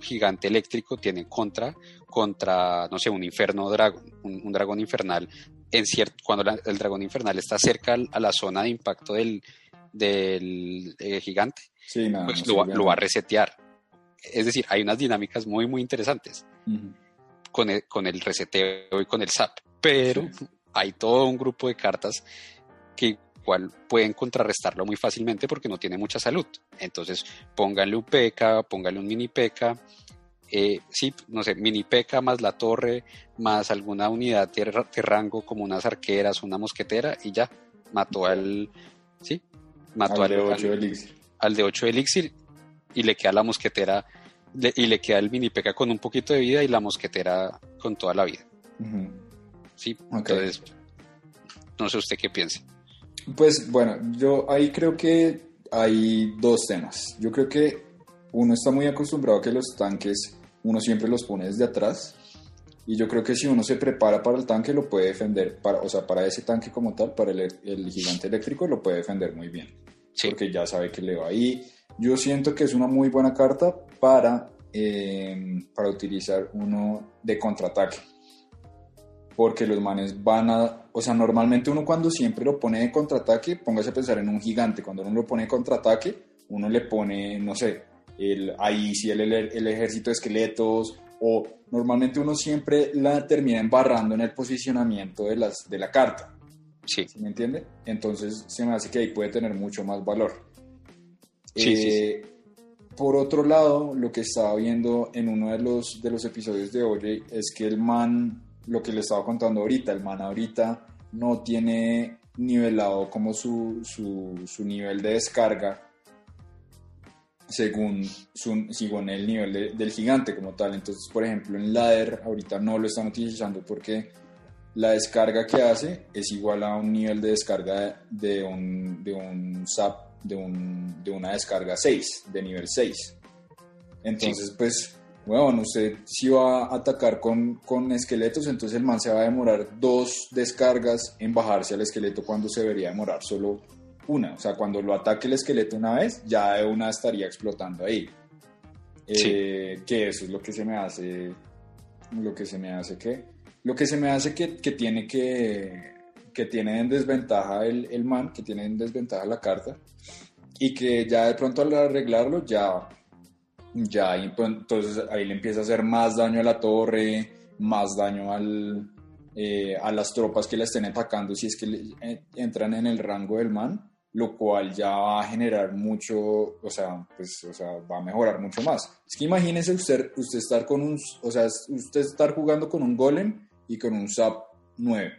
gigante eléctrico tiene contra, contra, no sé, un inferno dragón, un, dragón infernal, en cierto, cuando el dragón infernal está cerca a la zona de impacto del, del eh, gigante, pues lo, va a resetear. Es decir, hay unas dinámicas muy, muy interesantes con, el, con el reseteo y con el SAP, pero hay todo un grupo de cartas que cual pueden contrarrestarlo muy fácilmente porque no tiene mucha salud. Entonces, pónganle un PK, pónganle un mini PK, eh, sí, no sé, mini PK más la torre, más alguna unidad de, rango como unas arqueras, una mosquetera y ya, mató al, sí, mató al, de 8 elixir. Al de 8 elixir y le queda la mosquetera y le queda el mini PK con un poquito de vida y la mosquetera con toda la vida. Sí, entonces, no sé usted qué piensa. Pues bueno, yo ahí creo que hay dos temas. Yo creo que uno está muy acostumbrado a que los tanques uno siempre los pone desde atrás y yo creo que si uno se prepara para el tanque lo puede defender, para, o sea, para ese tanque como tal, para el, gigante eléctrico lo puede defender muy bien, porque ya sabe que le va ahí. Yo siento que es una muy buena carta para, eh, para utilizar uno de contraataque porque los manes van a, o sea, normalmente uno cuando siempre lo pone de contraataque, póngase a pensar en un gigante, cuando uno lo pone de contraataque, uno le pone, no sé, el, ahí sí el, el, ejército de esqueletos, o normalmente uno siempre la termina embarrando en el posicionamiento de, las, de la carta. Sí. ¿Me entiende? Entonces se me hace que ahí puede tener mucho más valor. Sí, sí, sí. Eh, por otro lado, lo que estaba viendo en uno de los, de los episodios de hoy es que el man, lo que le estaba contando ahorita, el man ahorita no tiene nivelado como su, su, nivel de descarga según, su, según el nivel del gigante como tal. Entonces, por ejemplo, en ladder ahorita no lo están utilizando porque la descarga que hace es igual a un nivel de descarga de un, de un SAP de, un, de una descarga 6, de nivel 6. Entonces, pues, bueno, usted si va a atacar con, con, esqueletos, entonces el man se va a demorar dos descargas en bajarse al esqueleto cuando se debería demorar solo una. O sea, cuando lo ataque el esqueleto una vez, ya de una estaría explotando ahí. Eh, que eso es lo que se me hace, lo que se me hace que, lo que se me hace que, que tiene que, que tiene en desventaja el, el, man, que tiene en desventaja la carta, y que ya de pronto al arreglarlo ya, ya pues, entonces ahí le empieza a hacer más daño a la torre, más daño al, eh, a las tropas que la estén atacando si es que eh, entran en el rango del man, lo cual ya va a generar mucho, o sea, pues, o sea, va a mejorar mucho más. Es que imagínese usted, usted estar con un, o sea, usted estar jugando con un golem y con un SAP 9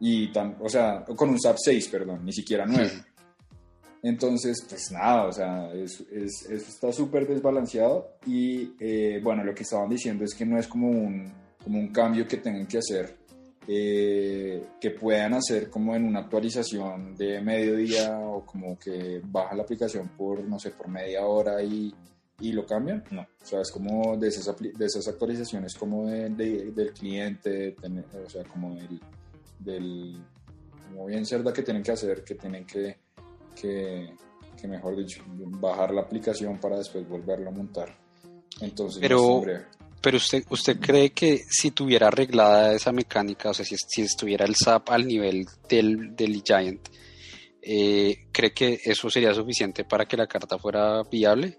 y o sea, con un SAP 6, perdón, ni siquiera 9. Entonces, pues nada, o sea, eso, está súper desbalanceado y eh, bueno, lo que estaban diciendo es que no es como un, como un cambio que tengan que hacer, eh, que puedan hacer como en una actualización de mediodía o como que baja la aplicación por, no sé, por media hora y, y lo cambian, no, o sea, es como de esas, de esas actualizaciones como del cliente, o sea, como del del, como bien cerda que tienen que hacer, que tienen que, que, mejor dicho, bajar la aplicación para después volverlo a montar. Entonces, pero, pero usted, usted cree que si tuviera arreglada esa mecánica, o sea, si, si estuviera el SAP al nivel del, del Giant, eh, ¿cree que eso sería suficiente para que la carta fuera viable?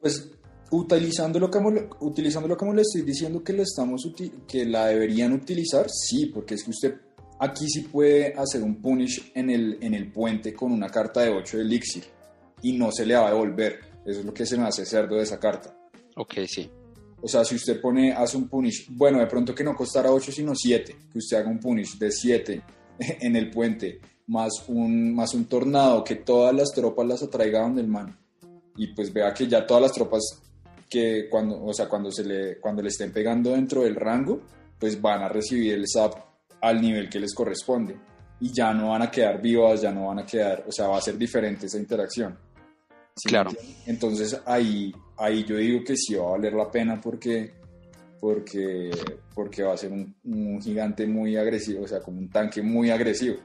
Pues Utilizándolo como, utilizándolo como le estoy diciendo que, lo estamos que la deberían utilizar, sí, porque es que usted aquí sí puede hacer un punish en el, en el puente con una carta de 8 de elixir y no se le va a devolver. Eso es lo que se me hace cerdo de esa carta. Ok, sí. O sea, si usted pone, hace un punish, bueno, de pronto que no costara 8 sino 7, que usted haga un punish de 7 en el puente, más un, más un tornado que todas las tropas las atraiga donde el man. Y pues vea que ya todas las tropas que cuando, o sea, cuando, se le, cuando le estén pegando dentro del rango, pues van a recibir el SAP al nivel que les corresponde y ya no van a quedar vivas, ya no van a quedar, o sea, va a ser diferente esa interacción. Claro. Entonces ahí, ahí yo digo que sí va a valer la pena porque, porque, porque va a ser un, gigante muy agresivo, o sea, como un tanque muy agresivo,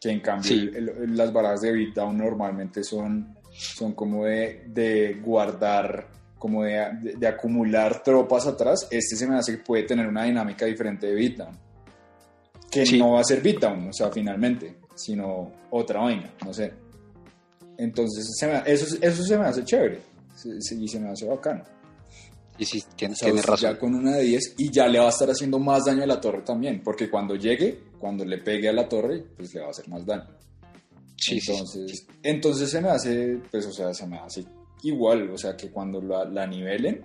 que en cambio las barajas de beatdown normalmente son, son como de, de guardar como de, acumular tropas atrás, este se me hace que puede tener una dinámica diferente de beatdown. Que no va a ser beatdown, o sea, finalmente, sino otra vaina, no sé. Entonces, eso, eso se me hace chévere y se me hace bacano. Y sí, tienes, razón. Ya con una de 10 y ya le va a estar haciendo más daño a la torre también, porque cuando llegue, cuando le pegue a la torre, pues le va a hacer más daño. Sí, entonces, entonces se me hace, pues, o sea, se me hace igual, o sea, que cuando la, la nivelen,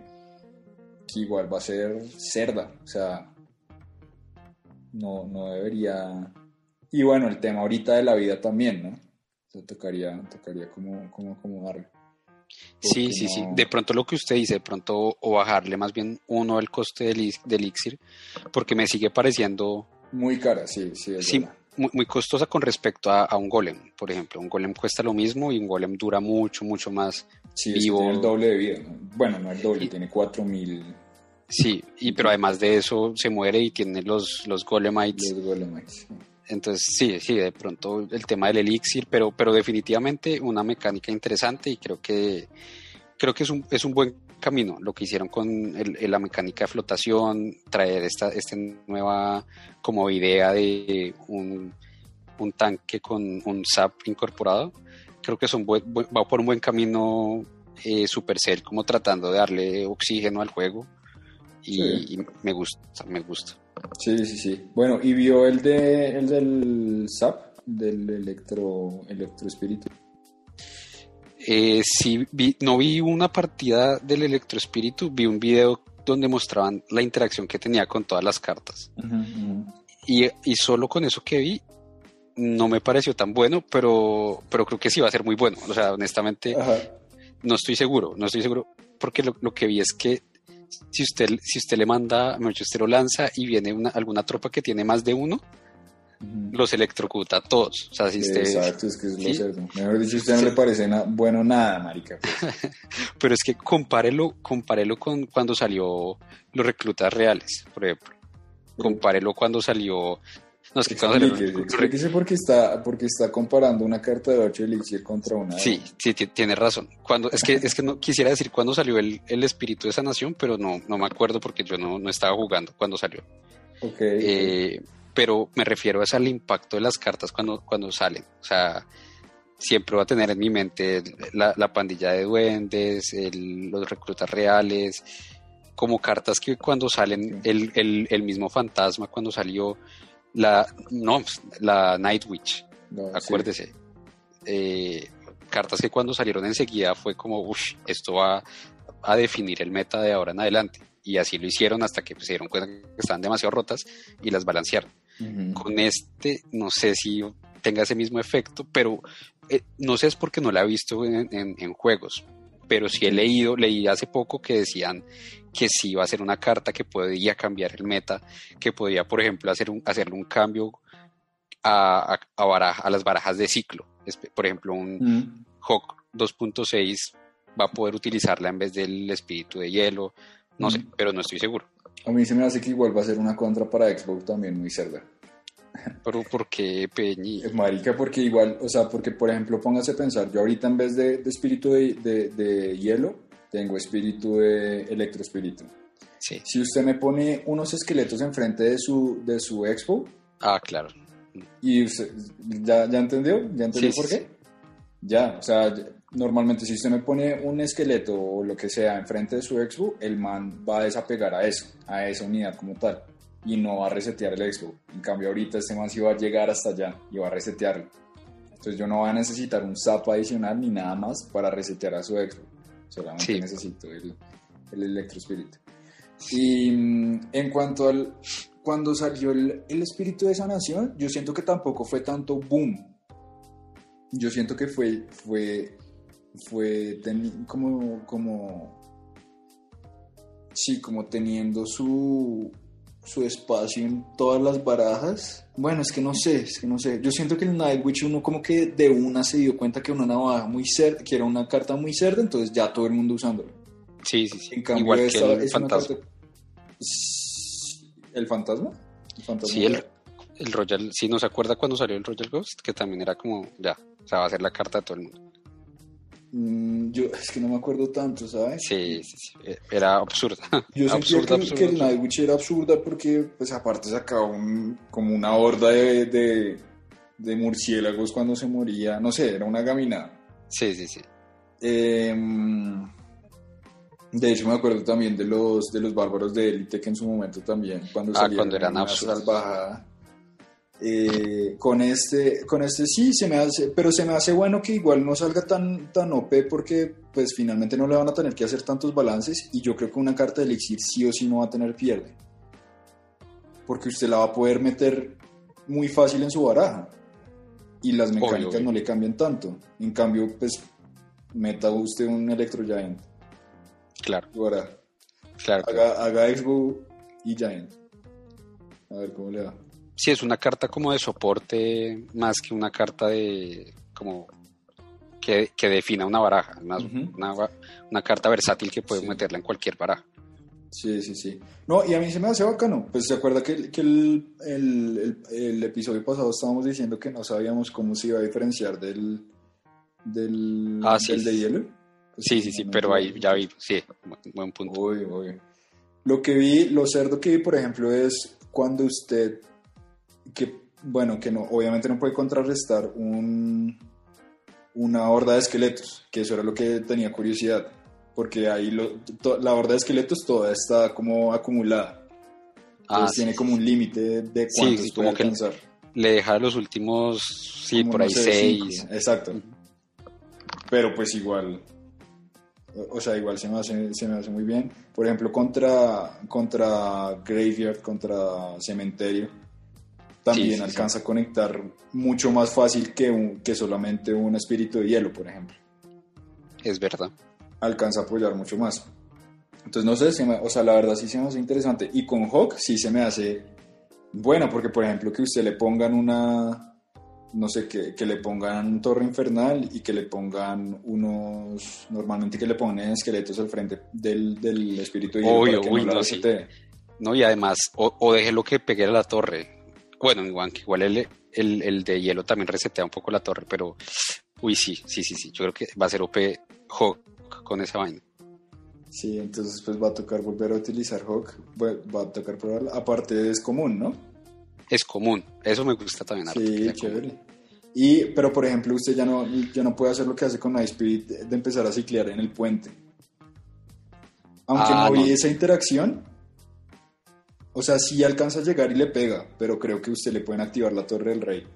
que igual va a ser cerda, o sea, no, no debería... Y bueno, el tema ahorita de la vida también, ¿no? O tocaría, tocaría como, como acomodarlo. Sí, sí, sí. De pronto lo que usted dice, de pronto o bajarle más bien uno el coste del, elixir, porque me sigue pareciendo... Muy cara, sí, sí. sí, muy, muy, costosa con respecto a, a, un golem, por ejemplo. Un golem cuesta lo mismo y un golem dura mucho, mucho más Sí, tiene el doble de vida. Bueno, no el doble, tiene 4000. Sí, y pero además de eso se muere y tiene los, los golemites. Los golemites. Entonces, sí, sí, de pronto el tema del elixir, pero, pero definitivamente una mecánica interesante y creo que creo que es un, es un buen camino lo que hicieron con la mecánica de flotación, traer esta, esta nueva como idea de un, un tanque con un SAP incorporado creo que es un va por un buen camino eh, Supercell, como tratando de darle oxígeno al juego. Y, me gusta, me gusta. Sí, sí, sí. Bueno, ¿y vio el, de, el del SAP, del electro, electro espíritu? Eh, sí, vi, no vi una partida del Electroespíritu, vi un video donde mostraban la interacción que tenía con todas las cartas. Y, y, solo con eso que vi, no me pareció tan bueno, pero, pero creo que sí va a ser muy bueno. O sea, honestamente, no estoy seguro, no estoy seguro, porque lo, lo, que vi es que si usted, si usted le manda, usted lo lanza y viene una, alguna tropa que tiene más de uno, los electrocuta a todos. O sea, si usted, Exacto, es que es lo cierto. Mejor dicho, usted no le parece bueno nada, marica. Pues. Pero es que compárelo, compárelo con cuando salió los reclutas reales, por ejemplo. Compárelo cuando salió... No, es que cuando salió... porque está, porque está comparando una carta de 8 elixir contra una Sí, sí, tiene razón. Cuando, es que, es que no quisiera decir cuándo salió el, el espíritu de sanación, pero no, no me acuerdo porque yo no, no estaba jugando cuando salió. Ok. Eh, pero me refiero es al impacto de las cartas cuando, cuando salen. O sea, siempre va a tener en mi mente la, pandilla de duendes, los reclutas reales, como cartas que cuando salen, el, mismo fantasma cuando salió, la, no, la Night Witch, acuérdese. Eh, cartas que cuando salieron enseguida fue como, uff, esto va a definir el meta de ahora en adelante. Y así lo hicieron hasta que se dieron cuenta que estaban demasiado rotas y las balancearon. Con este, no sé si tenga ese mismo efecto, pero eh, no sé es porque no la he visto en, juegos, pero sí he leído, leí hace poco que decían que sí iba a ser una carta que podía cambiar el meta, que podía, por ejemplo, hacer un, hacerle un cambio a, a, las barajas de ciclo. Por ejemplo, un Hawk 2.6 va a poder utilizarla en vez del espíritu de hielo, no sé, pero no estoy seguro. A mí se me hace que igual va a ser una contra para Xbox también muy cerda. Pero ¿por qué Peñi? Marica, porque igual, o sea, porque por ejemplo, póngase a pensar, yo ahorita en vez de, espíritu de, hielo, tengo espíritu de electroespíritu. Sí. Si usted me pone unos esqueletos enfrente de su, de su Expo. Ah, claro. ¿Y usted, ya, ya entendió? ¿Ya entendió por qué? Ya, o sea, normalmente si usted me pone un esqueleto o lo que sea enfrente de su Expo, el man va a desapegar a eso, a esa unidad como tal, y no va a resetear el Expo. En cambio ahorita este man sí va a llegar hasta allá y va a resetearlo. Entonces yo no voy a necesitar un SAP adicional ni nada más para resetear a su Expo. Solamente necesito el, el electroespíritu. Y mm, en cuanto al... Cuando salió el, el espíritu de sanación, yo siento que tampoco fue tanto boom. Yo siento que fue, fue fue como, como, sí, como teniendo su, su espacio en todas las barajas. Bueno, es que no sé, es que no sé. Yo siento que el Nightwitch uno como que de una se dio cuenta que una navaja muy cerda, que era una carta muy cerda, entonces ya todo el mundo usándolo. Sí, sí, sí. Igual que el fantasma. ¿El fantasma? sí, el, el Royal, sí, ¿no se acuerda cuando salió el Royal Ghost? Que también era como, ya, o sea, va a ser la carta de todo el mundo. Mm, yo es que no me acuerdo tanto, ¿sabes? Sí, sí, sí. Eh, era absurda. Yo sentía que, el Nightwitch era absurda porque, pues, aparte sacaba un, como una horda de, de, murciélagos cuando se moría. No sé, era una gaminada. Sí, sí, sí. Em, de hecho, me acuerdo también de los, de los bárbaros de élite que en su momento también, cuando ah, cuando eran absurdos. Eh, con este, con este sí se me hace, pero se me hace bueno que igual no salga tan, tan OP porque pues finalmente no le van a tener que hacer tantos balances y yo creo que una carta de elixir sí o sí no va a tener pierde. Porque usted la va a poder meter muy fácil en su baraja y las mecánicas no le cambian tanto. En cambio, pues meta usted un Electro Giant. Claro. Claro. Haga, haga Expo y Giant. A ver cómo le va sí es una carta como de soporte más que una carta de como que, que defina una baraja, una, una, carta versátil que puede meterla en cualquier baraja. Sí, sí, sí. No, y a mí se me hace bacano. Pues se acuerda que, que el, el, el, episodio pasado estábamos diciendo que no sabíamos cómo se iba a diferenciar del, del, ah, sí, de hielo. Pues sí, sí, sí, pero ahí ya vi, sí, buen punto. Uy, uy. Lo que vi, lo cerdo que vi, por ejemplo, es cuando usted que, bueno, que no, obviamente no puede contrarrestar un, una horda de esqueletos, que eso era lo que tenía curiosidad, porque ahí la horda de esqueletos toda está como acumulada. Ah, tiene como un límite de cuántos sí, puede le deja los últimos, sí, por ahí seis. exacto. pero pues igual, o sea, igual se me hace, se me hace muy bien. Por ejemplo, contra, contra Graveyard, contra Cementerio, también Sí, sí, alcanza a conectar mucho más fácil que, un- que solamente un espíritu de hielo, por ejemplo. Es verdad. Alcanza a apoyar mucho más. Entonces, no sé, se me- o sea, la verdad sí se me hace interesante. Y con Hawk sí se me hace bueno, porque por ejemplo que usted le pongan una, no sé, que, que le pongan Torre Infernal y que le pongan unos, normalmente que le pongan esqueletos al frente del, del espíritu de hielo Obvio, para que uy, no no, sí. No, y además, o, o deje lo que pegue a la torre. Bueno, igual, el, el, el de hielo también resetea un poco la torre, pero uy, sí, sí, sí, sí. Yo creo que va a ser OP Hawk con esa vaina. Sí, entonces pues va a tocar volver a utilizar Hawk, va, a tocar probarla. Aparte es común, ¿no? Es común, eso me gusta también. Sí, chévere. Y, pero por ejemplo, usted ya no, ya no puede hacer lo que hace con Night Spirit de, de empezar a ciclear en el puente. Aunque Ah, no vi no. esa interacción, o sea, sí alcanza a llegar y le pega, pero creo que usted le pueden activar la Torre del Rey.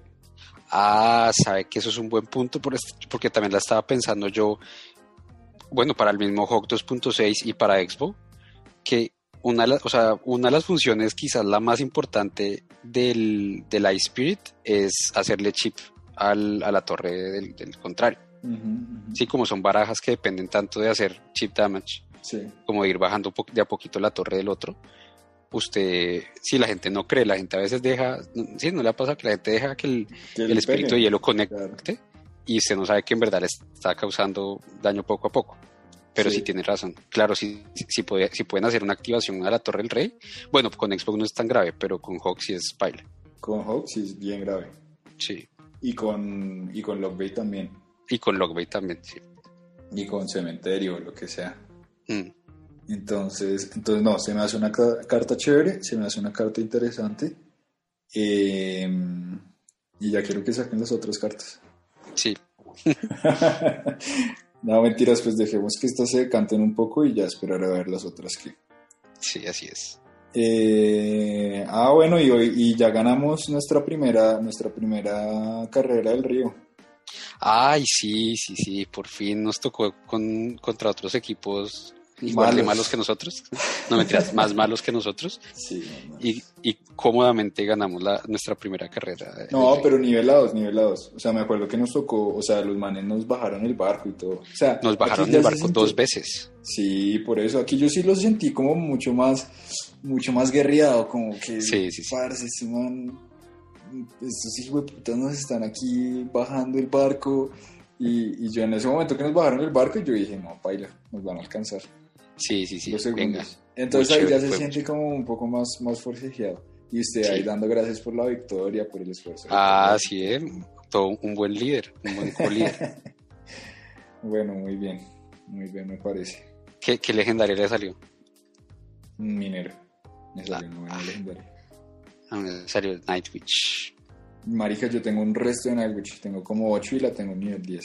Ah, sabe que eso es un buen punto por est- porque también la estaba pensando yo, bueno, para el mismo Hawk 2.6 y para Expo, que una de, las, o sea, una de las funciones quizás la más importante del, del Ice Spirit es hacerle chip al- a la torre del, del contrario. Sí, como son barajas que dependen tanto de hacer chip damage Sí. como de ir bajando de a poquito la torre del otro. Usted, si la gente no cree, la gente a veces deja, sí, no le ha pasado que la gente deja que el, Que el espíritu pegue. de hielo conecte Claro. y usted no sabe que en verdad le está causando daño poco a poco. Pero sí, Sí. tiene razón. Claro, si, si, si puede- si pueden hacer una activación a la Torre del Rey, bueno, con Xbox no es tan grave, pero con Hawk sí es baile. Con Hawk sí es bien grave. Sí. Y con, y con Lockbait también. Y con Lockbait también, sí. Y con Cementerio, lo que sea. Mm. Entonces, entonces no, se me hace una ca- carta chévere, se me hace una carta interesante. Eh, y ya quiero que saquen las otras cartas. Sí, no, mentiras, pues dejemos que estas se decanten un poco y ya esperar a ver las otras que. sí, así es. Eh, ah, bueno, y hoy y ya ganamos nuestra primera, nuestra primera carrera del río. Ay, sí, sí, sí, por fin nos tocó con, contra otros equipos igual de Malos. malos que nosotros. No mentiras, más malos que nosotros. Sí. Y, y cómodamente ganamos la, nuestra primera carrera. No, pero nivelados, nivelados. O sea, me acuerdo que nos tocó, o sea, los manes nos bajaron el barco y todo. O sea, Nos bajaron el barco dos veces. Sí, por eso. Aquí yo sí lo sentí como mucho más, mucho más guerreado, como que, Sí, sí, sí. parce, este man, estos hijos de puta nos están aquí bajando el barco. Y, y yo en ese momento que nos bajaron el barco, yo dije, no, paila, nos van a alcanzar Sí, sí, sí. los Venga. Entonces ahí ya se siente como un poco más, más forcejeado. Y usted Sí. ahí dando gracias por la victoria, por el esfuerzo. Ah, sí, ¿eh? todo un buen líder, un buen co-líder. Bueno, muy bien, muy bien me parece. ¿Qué, qué legendaria le salió? Un minero. Me salió una buena Ah. legendaria. A mí me salió Nightwitch. Marica, yo tengo un resto de Nightwitch. Tengo como 8 y la tengo en nivel 10.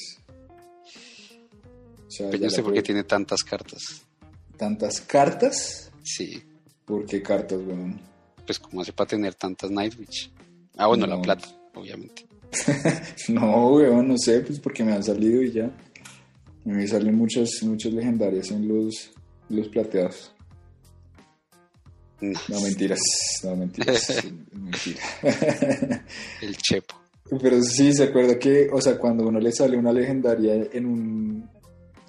O sea, Pues sé por qué tiene tantas cartas. ¿Tantas cartas? Sí, ¿Por qué cartas, weón? pues como hace para tener tantas Nightwitch. Ah, bueno, la plata, obviamente. No, weón, no sé, pues porque me han salido y ya. Me salen muchas, muchas legendarias en los, los plateados. No, No, mentiras, no, mentiras. mentira. el Chepo. Pero sí, se acuerda que, o sea, cuando uno le sale una legendaria en un...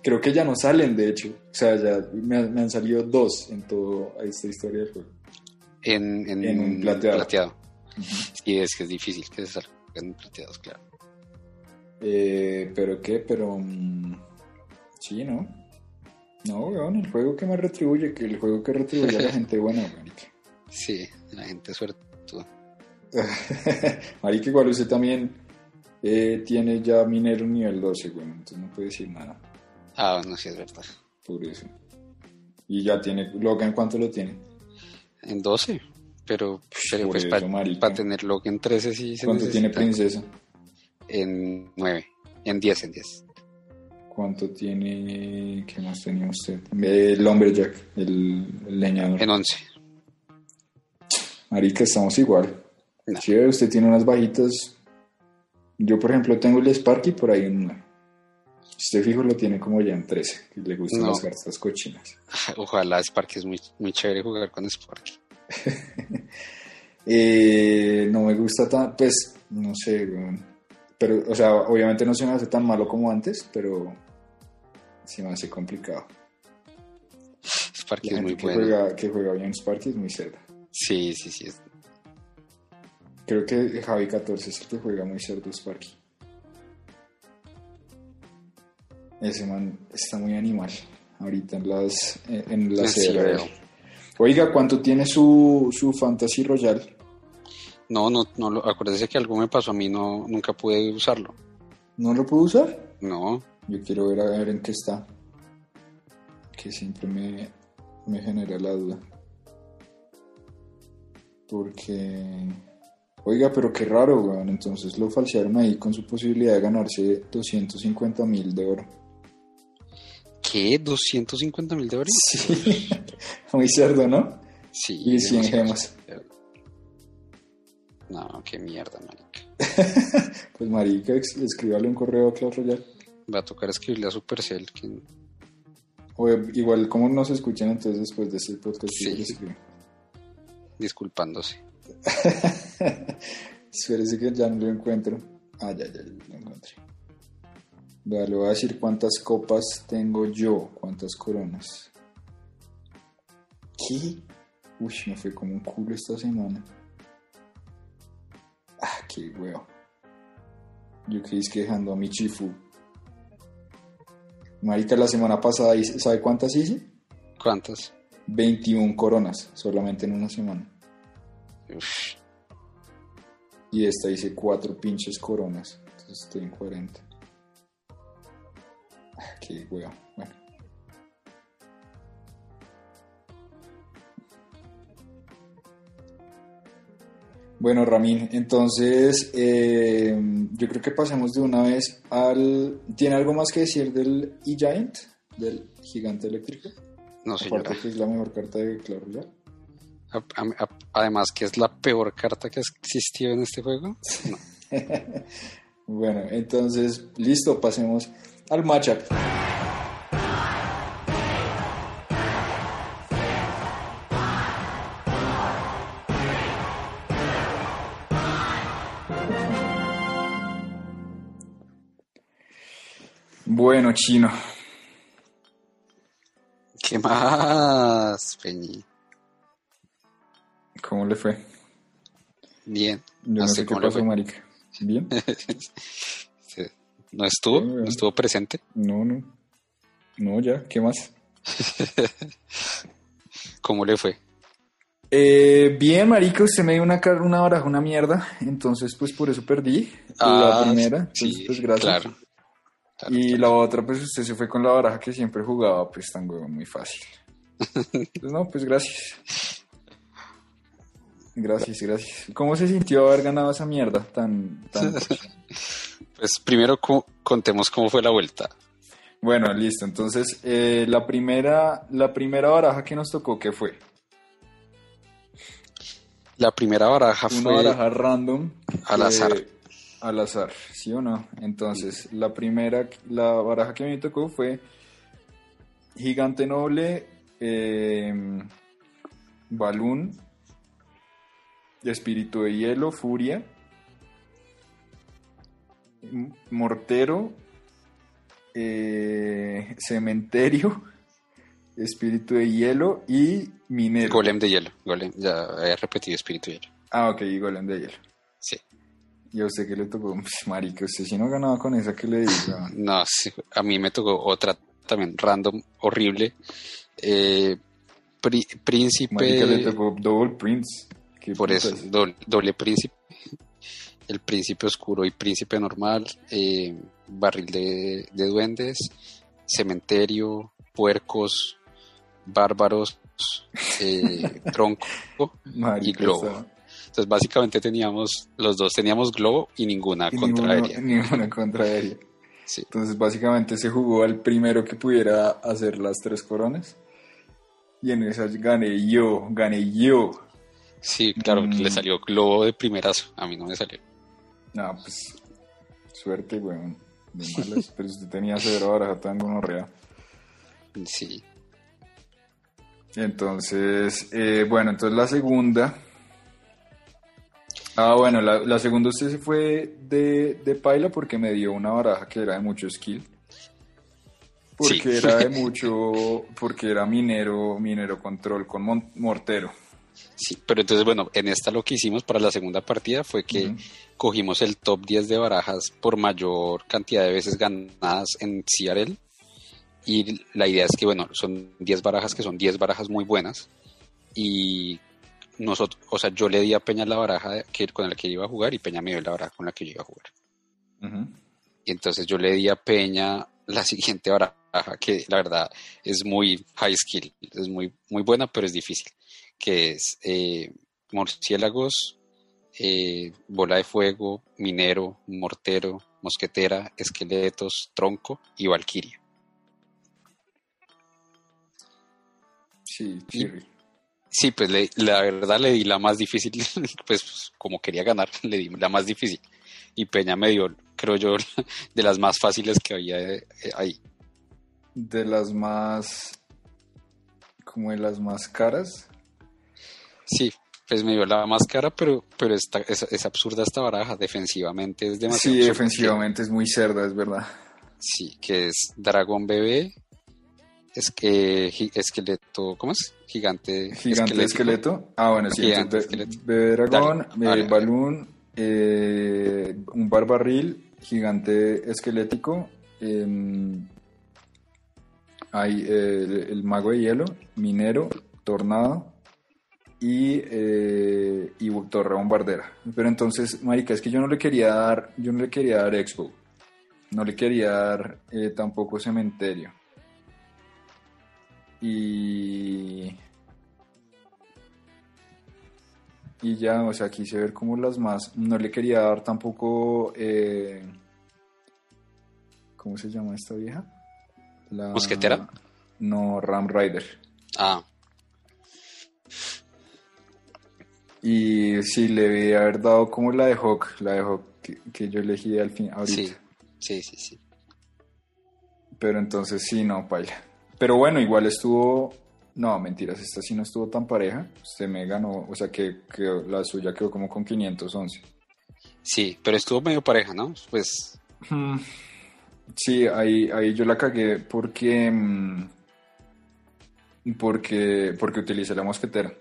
Creo que ya no salen, de hecho. O sea, ya me, han- me han salido dos en toda esta historia del juego. En, en, En un plateado. Sí, es que es difícil que se salgan plateados, claro. Eh, ¿Pero qué? Pero... mm, sí, ¿no? No, weón, el juego que me retribuye, que el juego que retribuye a la gente buena, marica. Sí, la gente suerte. marica, igual usted también eh, tiene ya minero nivel 12, weón, entonces no puede decir nada Ah, no, sí es verdad. Por eso. Y ya tiene, Logan, ¿cuánto lo tiene? En 12, pero, pero pues para tener Logan 13 sí se ¿Cuánto tiene Princesa? En 9, en 10, en 10. ¿Cuánto tiene, qué más tenía usted? Eh, el Lumberjack, el, el leñador. En 11. Marica, estamos igual. No. Chévere, usted tiene unas bajitas. Yo, por ejemplo, tengo el Sparky por ahí en 9 usted fijo lo tiene como ya en 13, que le gustan no. las cartas cochinas. Ojalá Sparky es muy, muy chévere jugar con Sparky. eh, no me gusta tan, pues, no sé, pero, o sea, obviamente no se me hace tan malo como antes, pero sí me hace complicado. Sparky es muy bueno. Juega, que juega bien Sparky es muy cerdo Sí, sí, sí. Creo que Javi 14 es el que juega muy cerdo Sparky. Ese man está muy animal ahorita en las en la Sí, veo. Oiga, ¿cuánto tiene su, su Fantasy Royal? No, no, no, lo- acuérdese que algo me pasó a mí, no, nunca pude usarlo. ¿No lo puedo usar? No, Yo quiero ver a ver en qué está. Que siempre me, me genera la duda. Porque. Oiga, pero qué raro, weón. Entonces lo falsearon ahí con su posibilidad de ganarse 250 mil de oro. ¿Qué? ¿250 mil dólares? Sí. Muy cerdo, ¿no? Sí. Y 100 demasiado. gemas. No, qué mierda, marica. Pues, marica, escríbale un correo a Clash Royale. Va a tocar escribirle a Supercell. Que... O eh, igual, como nos escuchan entonces después de este podcast? Sí. Disculpándose. Espérese que ya no lo encuentro. Ah, ya, ya, ya lo encontré. Vea, le voy a decir cuántas copas tengo yo, cuántas coronas. ¿Qué? Uy, me fue como un culo esta semana. Ah, qué huevo. Yo que es que dejando a mi chifu. Marica, la semana pasada, hice- ¿sabe cuántas hice? ¿Cuántas? 21 coronas, solamente en una semana. Uf, Y esta hice cuatro pinches coronas. Entonces estoy en 40. Qué huevo. Bueno. Bueno, Ramín, entonces eh, yo creo que pasemos de una vez al... ¿Tiene algo más que decir del E-Giant? Del gigante eléctrico. no, señora. Aparte que es la mejor carta de. A- a- a- Además, que es la peor carta que ha existido en este juego. No. Bueno, entonces, listo, pasemos al matchup. Bueno, chino. ¿Qué más, Peñi? ¿Cómo le fue? Bien. Yo no sé sé qué cómo pasó, fue. marica. ¿Bien? ¿No estuvo? ¿No estuvo presente? No, no. No, ya. ¿Qué más? ¿Cómo le fue? Eh, bien, marica, usted me dio una, una baraja, una mierda. Entonces, pues por eso perdí. la Ah, primera. Entonces, sí, pues gracias. claro. Claro, Y claro. la otra, pues usted se fue con la baraja que siempre jugaba, pues tan huevo, muy fácil. Pues no, pues gracias. Gracias, gracias. ¿Cómo se sintió haber ganado esa mierda tan... tan... Pues primero co- contemos cómo fue la vuelta. bueno, listo. Entonces, eh, la, primera, la primera baraja que nos tocó, ¿qué fue? La primera baraja Una fue baraja random. al azar. Al azar, ¿sí o no? Entonces, la primera, la baraja que me tocó fue Gigante Noble, eh, Balloon, Espíritu de Hielo, Furia, Mortero, eh, Cementerio, Espíritu de Hielo y Minero. Golem de hielo. Golem, ya había repetido espíritu de hielo. Ah, ok, Golem de Hielo. Sí. ¿Y a usted qué le tocó? Marica, usted sí no ganaba con esa que le diga. No, sí, a mí me tocó otra también random, horrible. Eh, príncipe. Marica le tocó Double Prince. ¿Qué Por eso, doble príncipe. El príncipe oscuro y príncipe normal. eh, barril de, de duendes. Cementerio. Puercos. Bárbaros. eh, tronco. Y globo. Entonces, básicamente teníamos, los dos teníamos globo y ninguna y contraaérea. Ninguna, ninguna contraaérea. Sí. Entonces, básicamente se jugó al primero que pudiera hacer las tres coronas. Y en esas gané yo, gané yo. Sí, claro, Mm. le salió globo de primerazo. A mí no me salió. No, pues, suerte, weón. Muy malas, pero usted tenía cero baraja tan gonorrea. Sí. Entonces, eh, bueno, entonces la segunda. Ah, bueno, la, la segunda usted se fue de, de paila porque me dio una baraja que era de mucho skill. Porque Sí. era de mucho, porque era minero, minero control con mon- mortero. Sí, pero entonces, bueno, en esta lo que hicimos para la segunda partida fue que Ujú. cogimos el top 10 de barajas por mayor cantidad de veces ganadas en CRL. Y la idea es que, bueno, son 10 barajas que son 10 barajas muy buenas. Y nosotros, o sea, yo le di a Peña la baraja que, con la que iba a jugar y Peña me dio la baraja con la que yo iba a jugar. Ujú. Y entonces yo le di a Peña la siguiente baraja, que la verdad es muy high skill, es muy, muy buena, pero es difícil, que es eh, murciélagos, eh, bola de fuego, minero, mortero, mosquetera, esqueletos, tronco y valquiria. Sí. Sí, pues le- la verdad le di la más difícil, pues como quería ganar, le di la más difícil. Y Peña me dio, creo yo, de las más fáciles que había eh, ahí. De las más. como de las más caras. Sí, pues me dio la más cara, pero, pero está, es, es absurda esta baraja. Defensivamente es demasiado. Sí, absurda. defensivamente es muy cerda, es verdad. Sí, que es Dragón Bebé, es que gi- esqueleto, ¿cómo es? Gigante. Gigante esqueleto. Ah, bueno, sí. Gigante entonces, bebé dragón, eh, eh, un barbarril, gigante esquelético. em, hay eh, el, el mago de hielo, minero, tornado y, eh, y torre bombardera. Pero entonces, marica, es que yo no le quería dar, yo no le quería dar expo. No le quería dar eh, tampoco cementerio. Y. Y ya, o sea, quise ver como las más. No le quería dar tampoco. eh, ¿Cómo se llama esta vieja? La... No, Ram Rider. Ah, Y sí, le debí haber dado como la de Hawk, la de Hawk que, que yo elegí al fin, ahorita. sí, sí, sí, sí. Pero entonces sí, no, paila. Pero bueno, igual estuvo. No, mentiras, esta sí no estuvo tan pareja. Usted me ganó, o sea que, que la suya quedó como con 511. Sí, pero estuvo medio pareja, ¿no? Pues Hmm. Sí, ahí, ahí yo la cagué porque. mm, Porque, porque utilicé la mosquetera.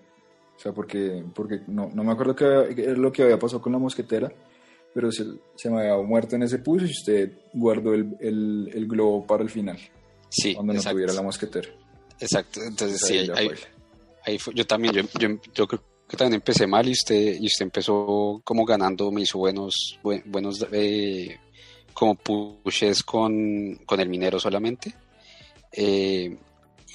O sea, porque, porque no, no me acuerdo qué era lo que había pasado con la mosquetera, pero se, se me había muerto en ese push y usted guardó el, el, el globo para el final, sí, cuando no tuviera la mosquetera. Exacto, entonces Ahí sí, ahí, fue. ahí fue- yo también, yo, yo, yo creo que también empecé mal y usted, y usted empezó como ganando, me hizo buenos, buen- buenos eh, como pushes con, con el minero solamente. Eh,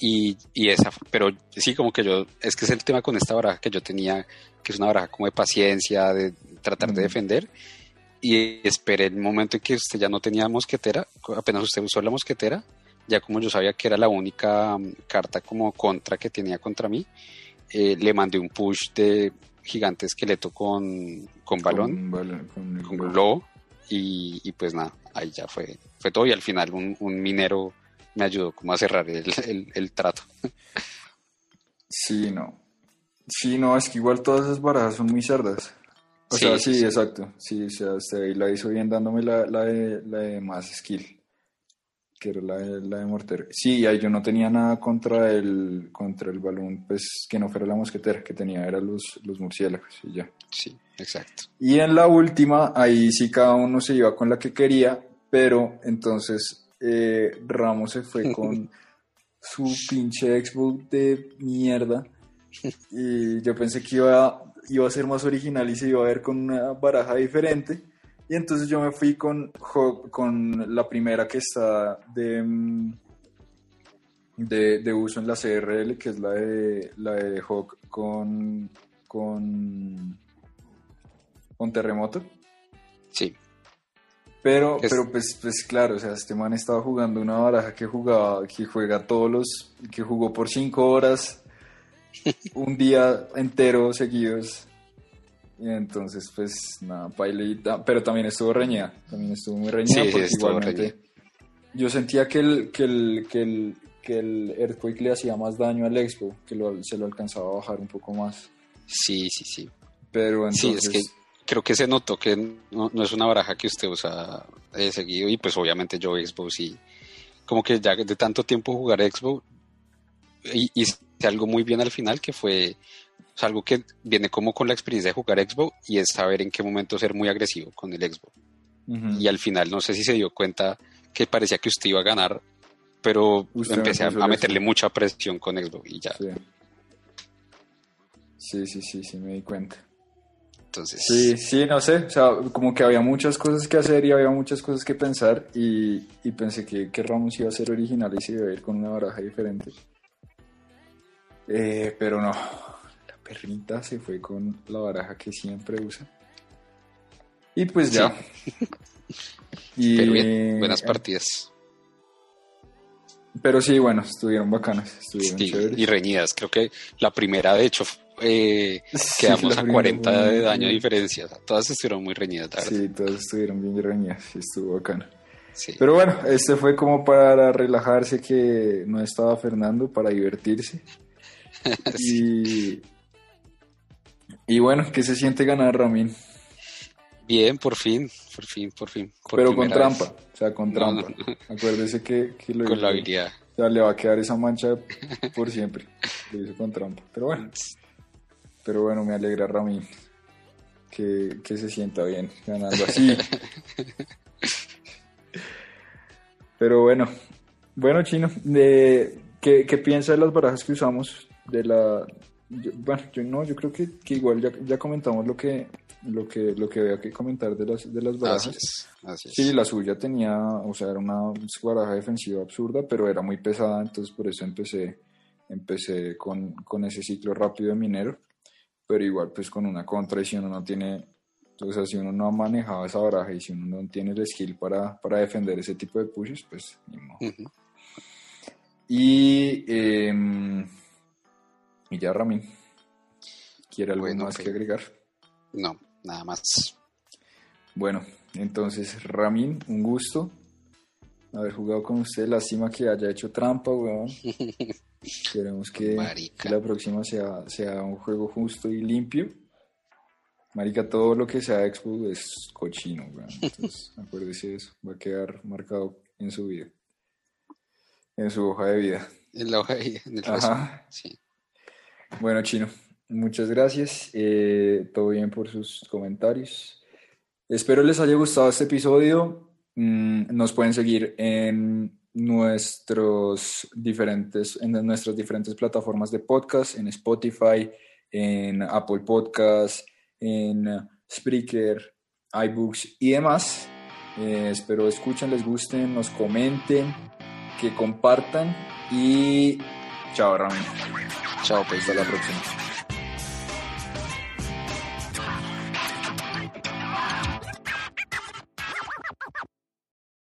y, y esa, pero sí, como que yo, es que es el tema con esta baraja que yo tenía, que es una baraja como de paciencia, de tratar de defender. Y esperé el momento en que usted ya no tenía mosquetera, apenas usted usó la mosquetera, ya como yo sabía que era la única mm, carta como contra que tenía contra mí, eh, le mandé un push de gigante esqueleto con, con balón, Con, con con globo, y, y pues nada, ahí ya fue, fue todo. Y al final un, un minero me ayudó como a cerrar el, el- el trato. Sí, no. Sí, no, es que igual todas esas barajas son muy cerdas. O Sí, sea, sí, exacto. Sí, o sea, usted ahí la hizo bien dándome la, la, de, la de más skill. Que era la de, la de mortero. Sí, ahí yo no tenía nada contra el, contra el balón, pues que no fuera la mosquetera, que tenía eran los, los murciélagos y ya. Sí, exacto. Y en la última, ahí sí cada uno se iba con la que quería, pero entonces eh, Ramos se fue con su pinche Xbox de mierda. Y yo pensé que iba, iba a ser más original y se iba a ver con una baraja diferente. Y entonces yo me fui con, con la primera que está de, mm, de, de uso en la CRL, que es la de, la de Hawk con, con, con terremoto. Sí, Pero, Es- pero pues, pues claro, o sea, este man estaba jugando una baraja que jugaba, que juega todos los, que jugó por cinco horas, un día entero seguidos. Y entonces, pues nada, pailita. Pero también estuvo reñida. También estuvo muy reñida. porque igualmente yo sentía que el, que el, que el, que el Earthquake le hacía más daño al Expo, que se lo alcanzaba a bajar un poco más. Sí, sí, sí. Pero entonces... Sí, es que creo que se notó que no, es una baraja que usted usa de seguido y pues obviamente yo Xbox y como que ya de tanto tiempo jugar Xbox hice algo muy bien al final que fue algo que viene como con la experiencia de jugar Xbox y es saber en qué momento ser muy agresivo con el Xbox. Y al final no sé si se dio cuenta que parecía que usted iba a ganar, pero empecé a, meterle mucha presión con Xbox y ya. Sí. sí, sí, sí, me di cuenta. Entonces... Sí, sí, no sé, o sea, como que había muchas cosas que hacer y había muchas cosas que pensar y, pensé que, que, Ramos iba a ser original y se iba a ir con una baraja diferente. Eh, pero no, perrita se fue con la baraja que siempre usa. Y pues ya. y, pero bien, buenas partidas. Pero sí, bueno, estuvieron bacanas, estuvieron Y reñidas. Creo que la primera, de hecho, eh, quedamos a 40 de daño de diferencia. todas estuvieron muy reñidas, Sí, todas estuvieron bien reñidas, y estuvo bacana. Pero bueno, este fue como para relajarse que no estaba Fernando, para divertirse. y, y bueno, ¿qué se siente ganar, Ramín? Bien, por fin, por fin, por fin. Pero con trampa, o sea, con trampa. Acuérdese que, lo Con la habilidad. O sea, le va a quedar esa mancha por siempre. Lo hizo con trampa. Pero bueno. Pero bueno, me alegra, Ramín, que, que se sienta bien ganando así. Pero bueno, bueno, Chino, de, ¿qué, ¿qué piensa de las barajas que usamos? De la, bueno, yo no, yo creo que, igual ya, ya, comentamos lo que lo que lo que había que comentar de las de las barajas. Sí, la suya tenía, o sea, era una baraja defensiva absurda, pero era muy pesada, entonces por eso empecé empecé con, con ese ciclo rápido de minero, pero igual pues con una contra y si uno no tiene, o sea, si uno no ha manejado esa baraja y si uno no tiene el skill para, para defender ese tipo de pushes, pues ni modo. Y eh, y ya, Ramín, ¿quiere algo más que agregar? No, nada más. Bueno, entonces, Ramín, un gusto haber jugado con usted. Lástima que haya hecho trampa, weón. Queremos que, la próxima sea, sea un juego justo y limpio. Marica, todo lo que sea Expo es cochino, weón. Entonces, acuérdese de eso. Va a quedar marcado en su vida. En su hoja de vida. En la hoja de vida, en el Sí. Bueno, Chino, muchas gracias. Eh, todo bien por sus comentarios. Espero les haya gustado este episodio. Mm, nos pueden seguir en nuestros diferentes, en nuestras diferentes plataformas de podcast, en Spotify, en Apple Podcasts, en Spreaker, iBooks y demás. Eh, espero escuchen, les gusten, nos comenten, que compartan y chao Ramón. Chao, pues hasta la próxima.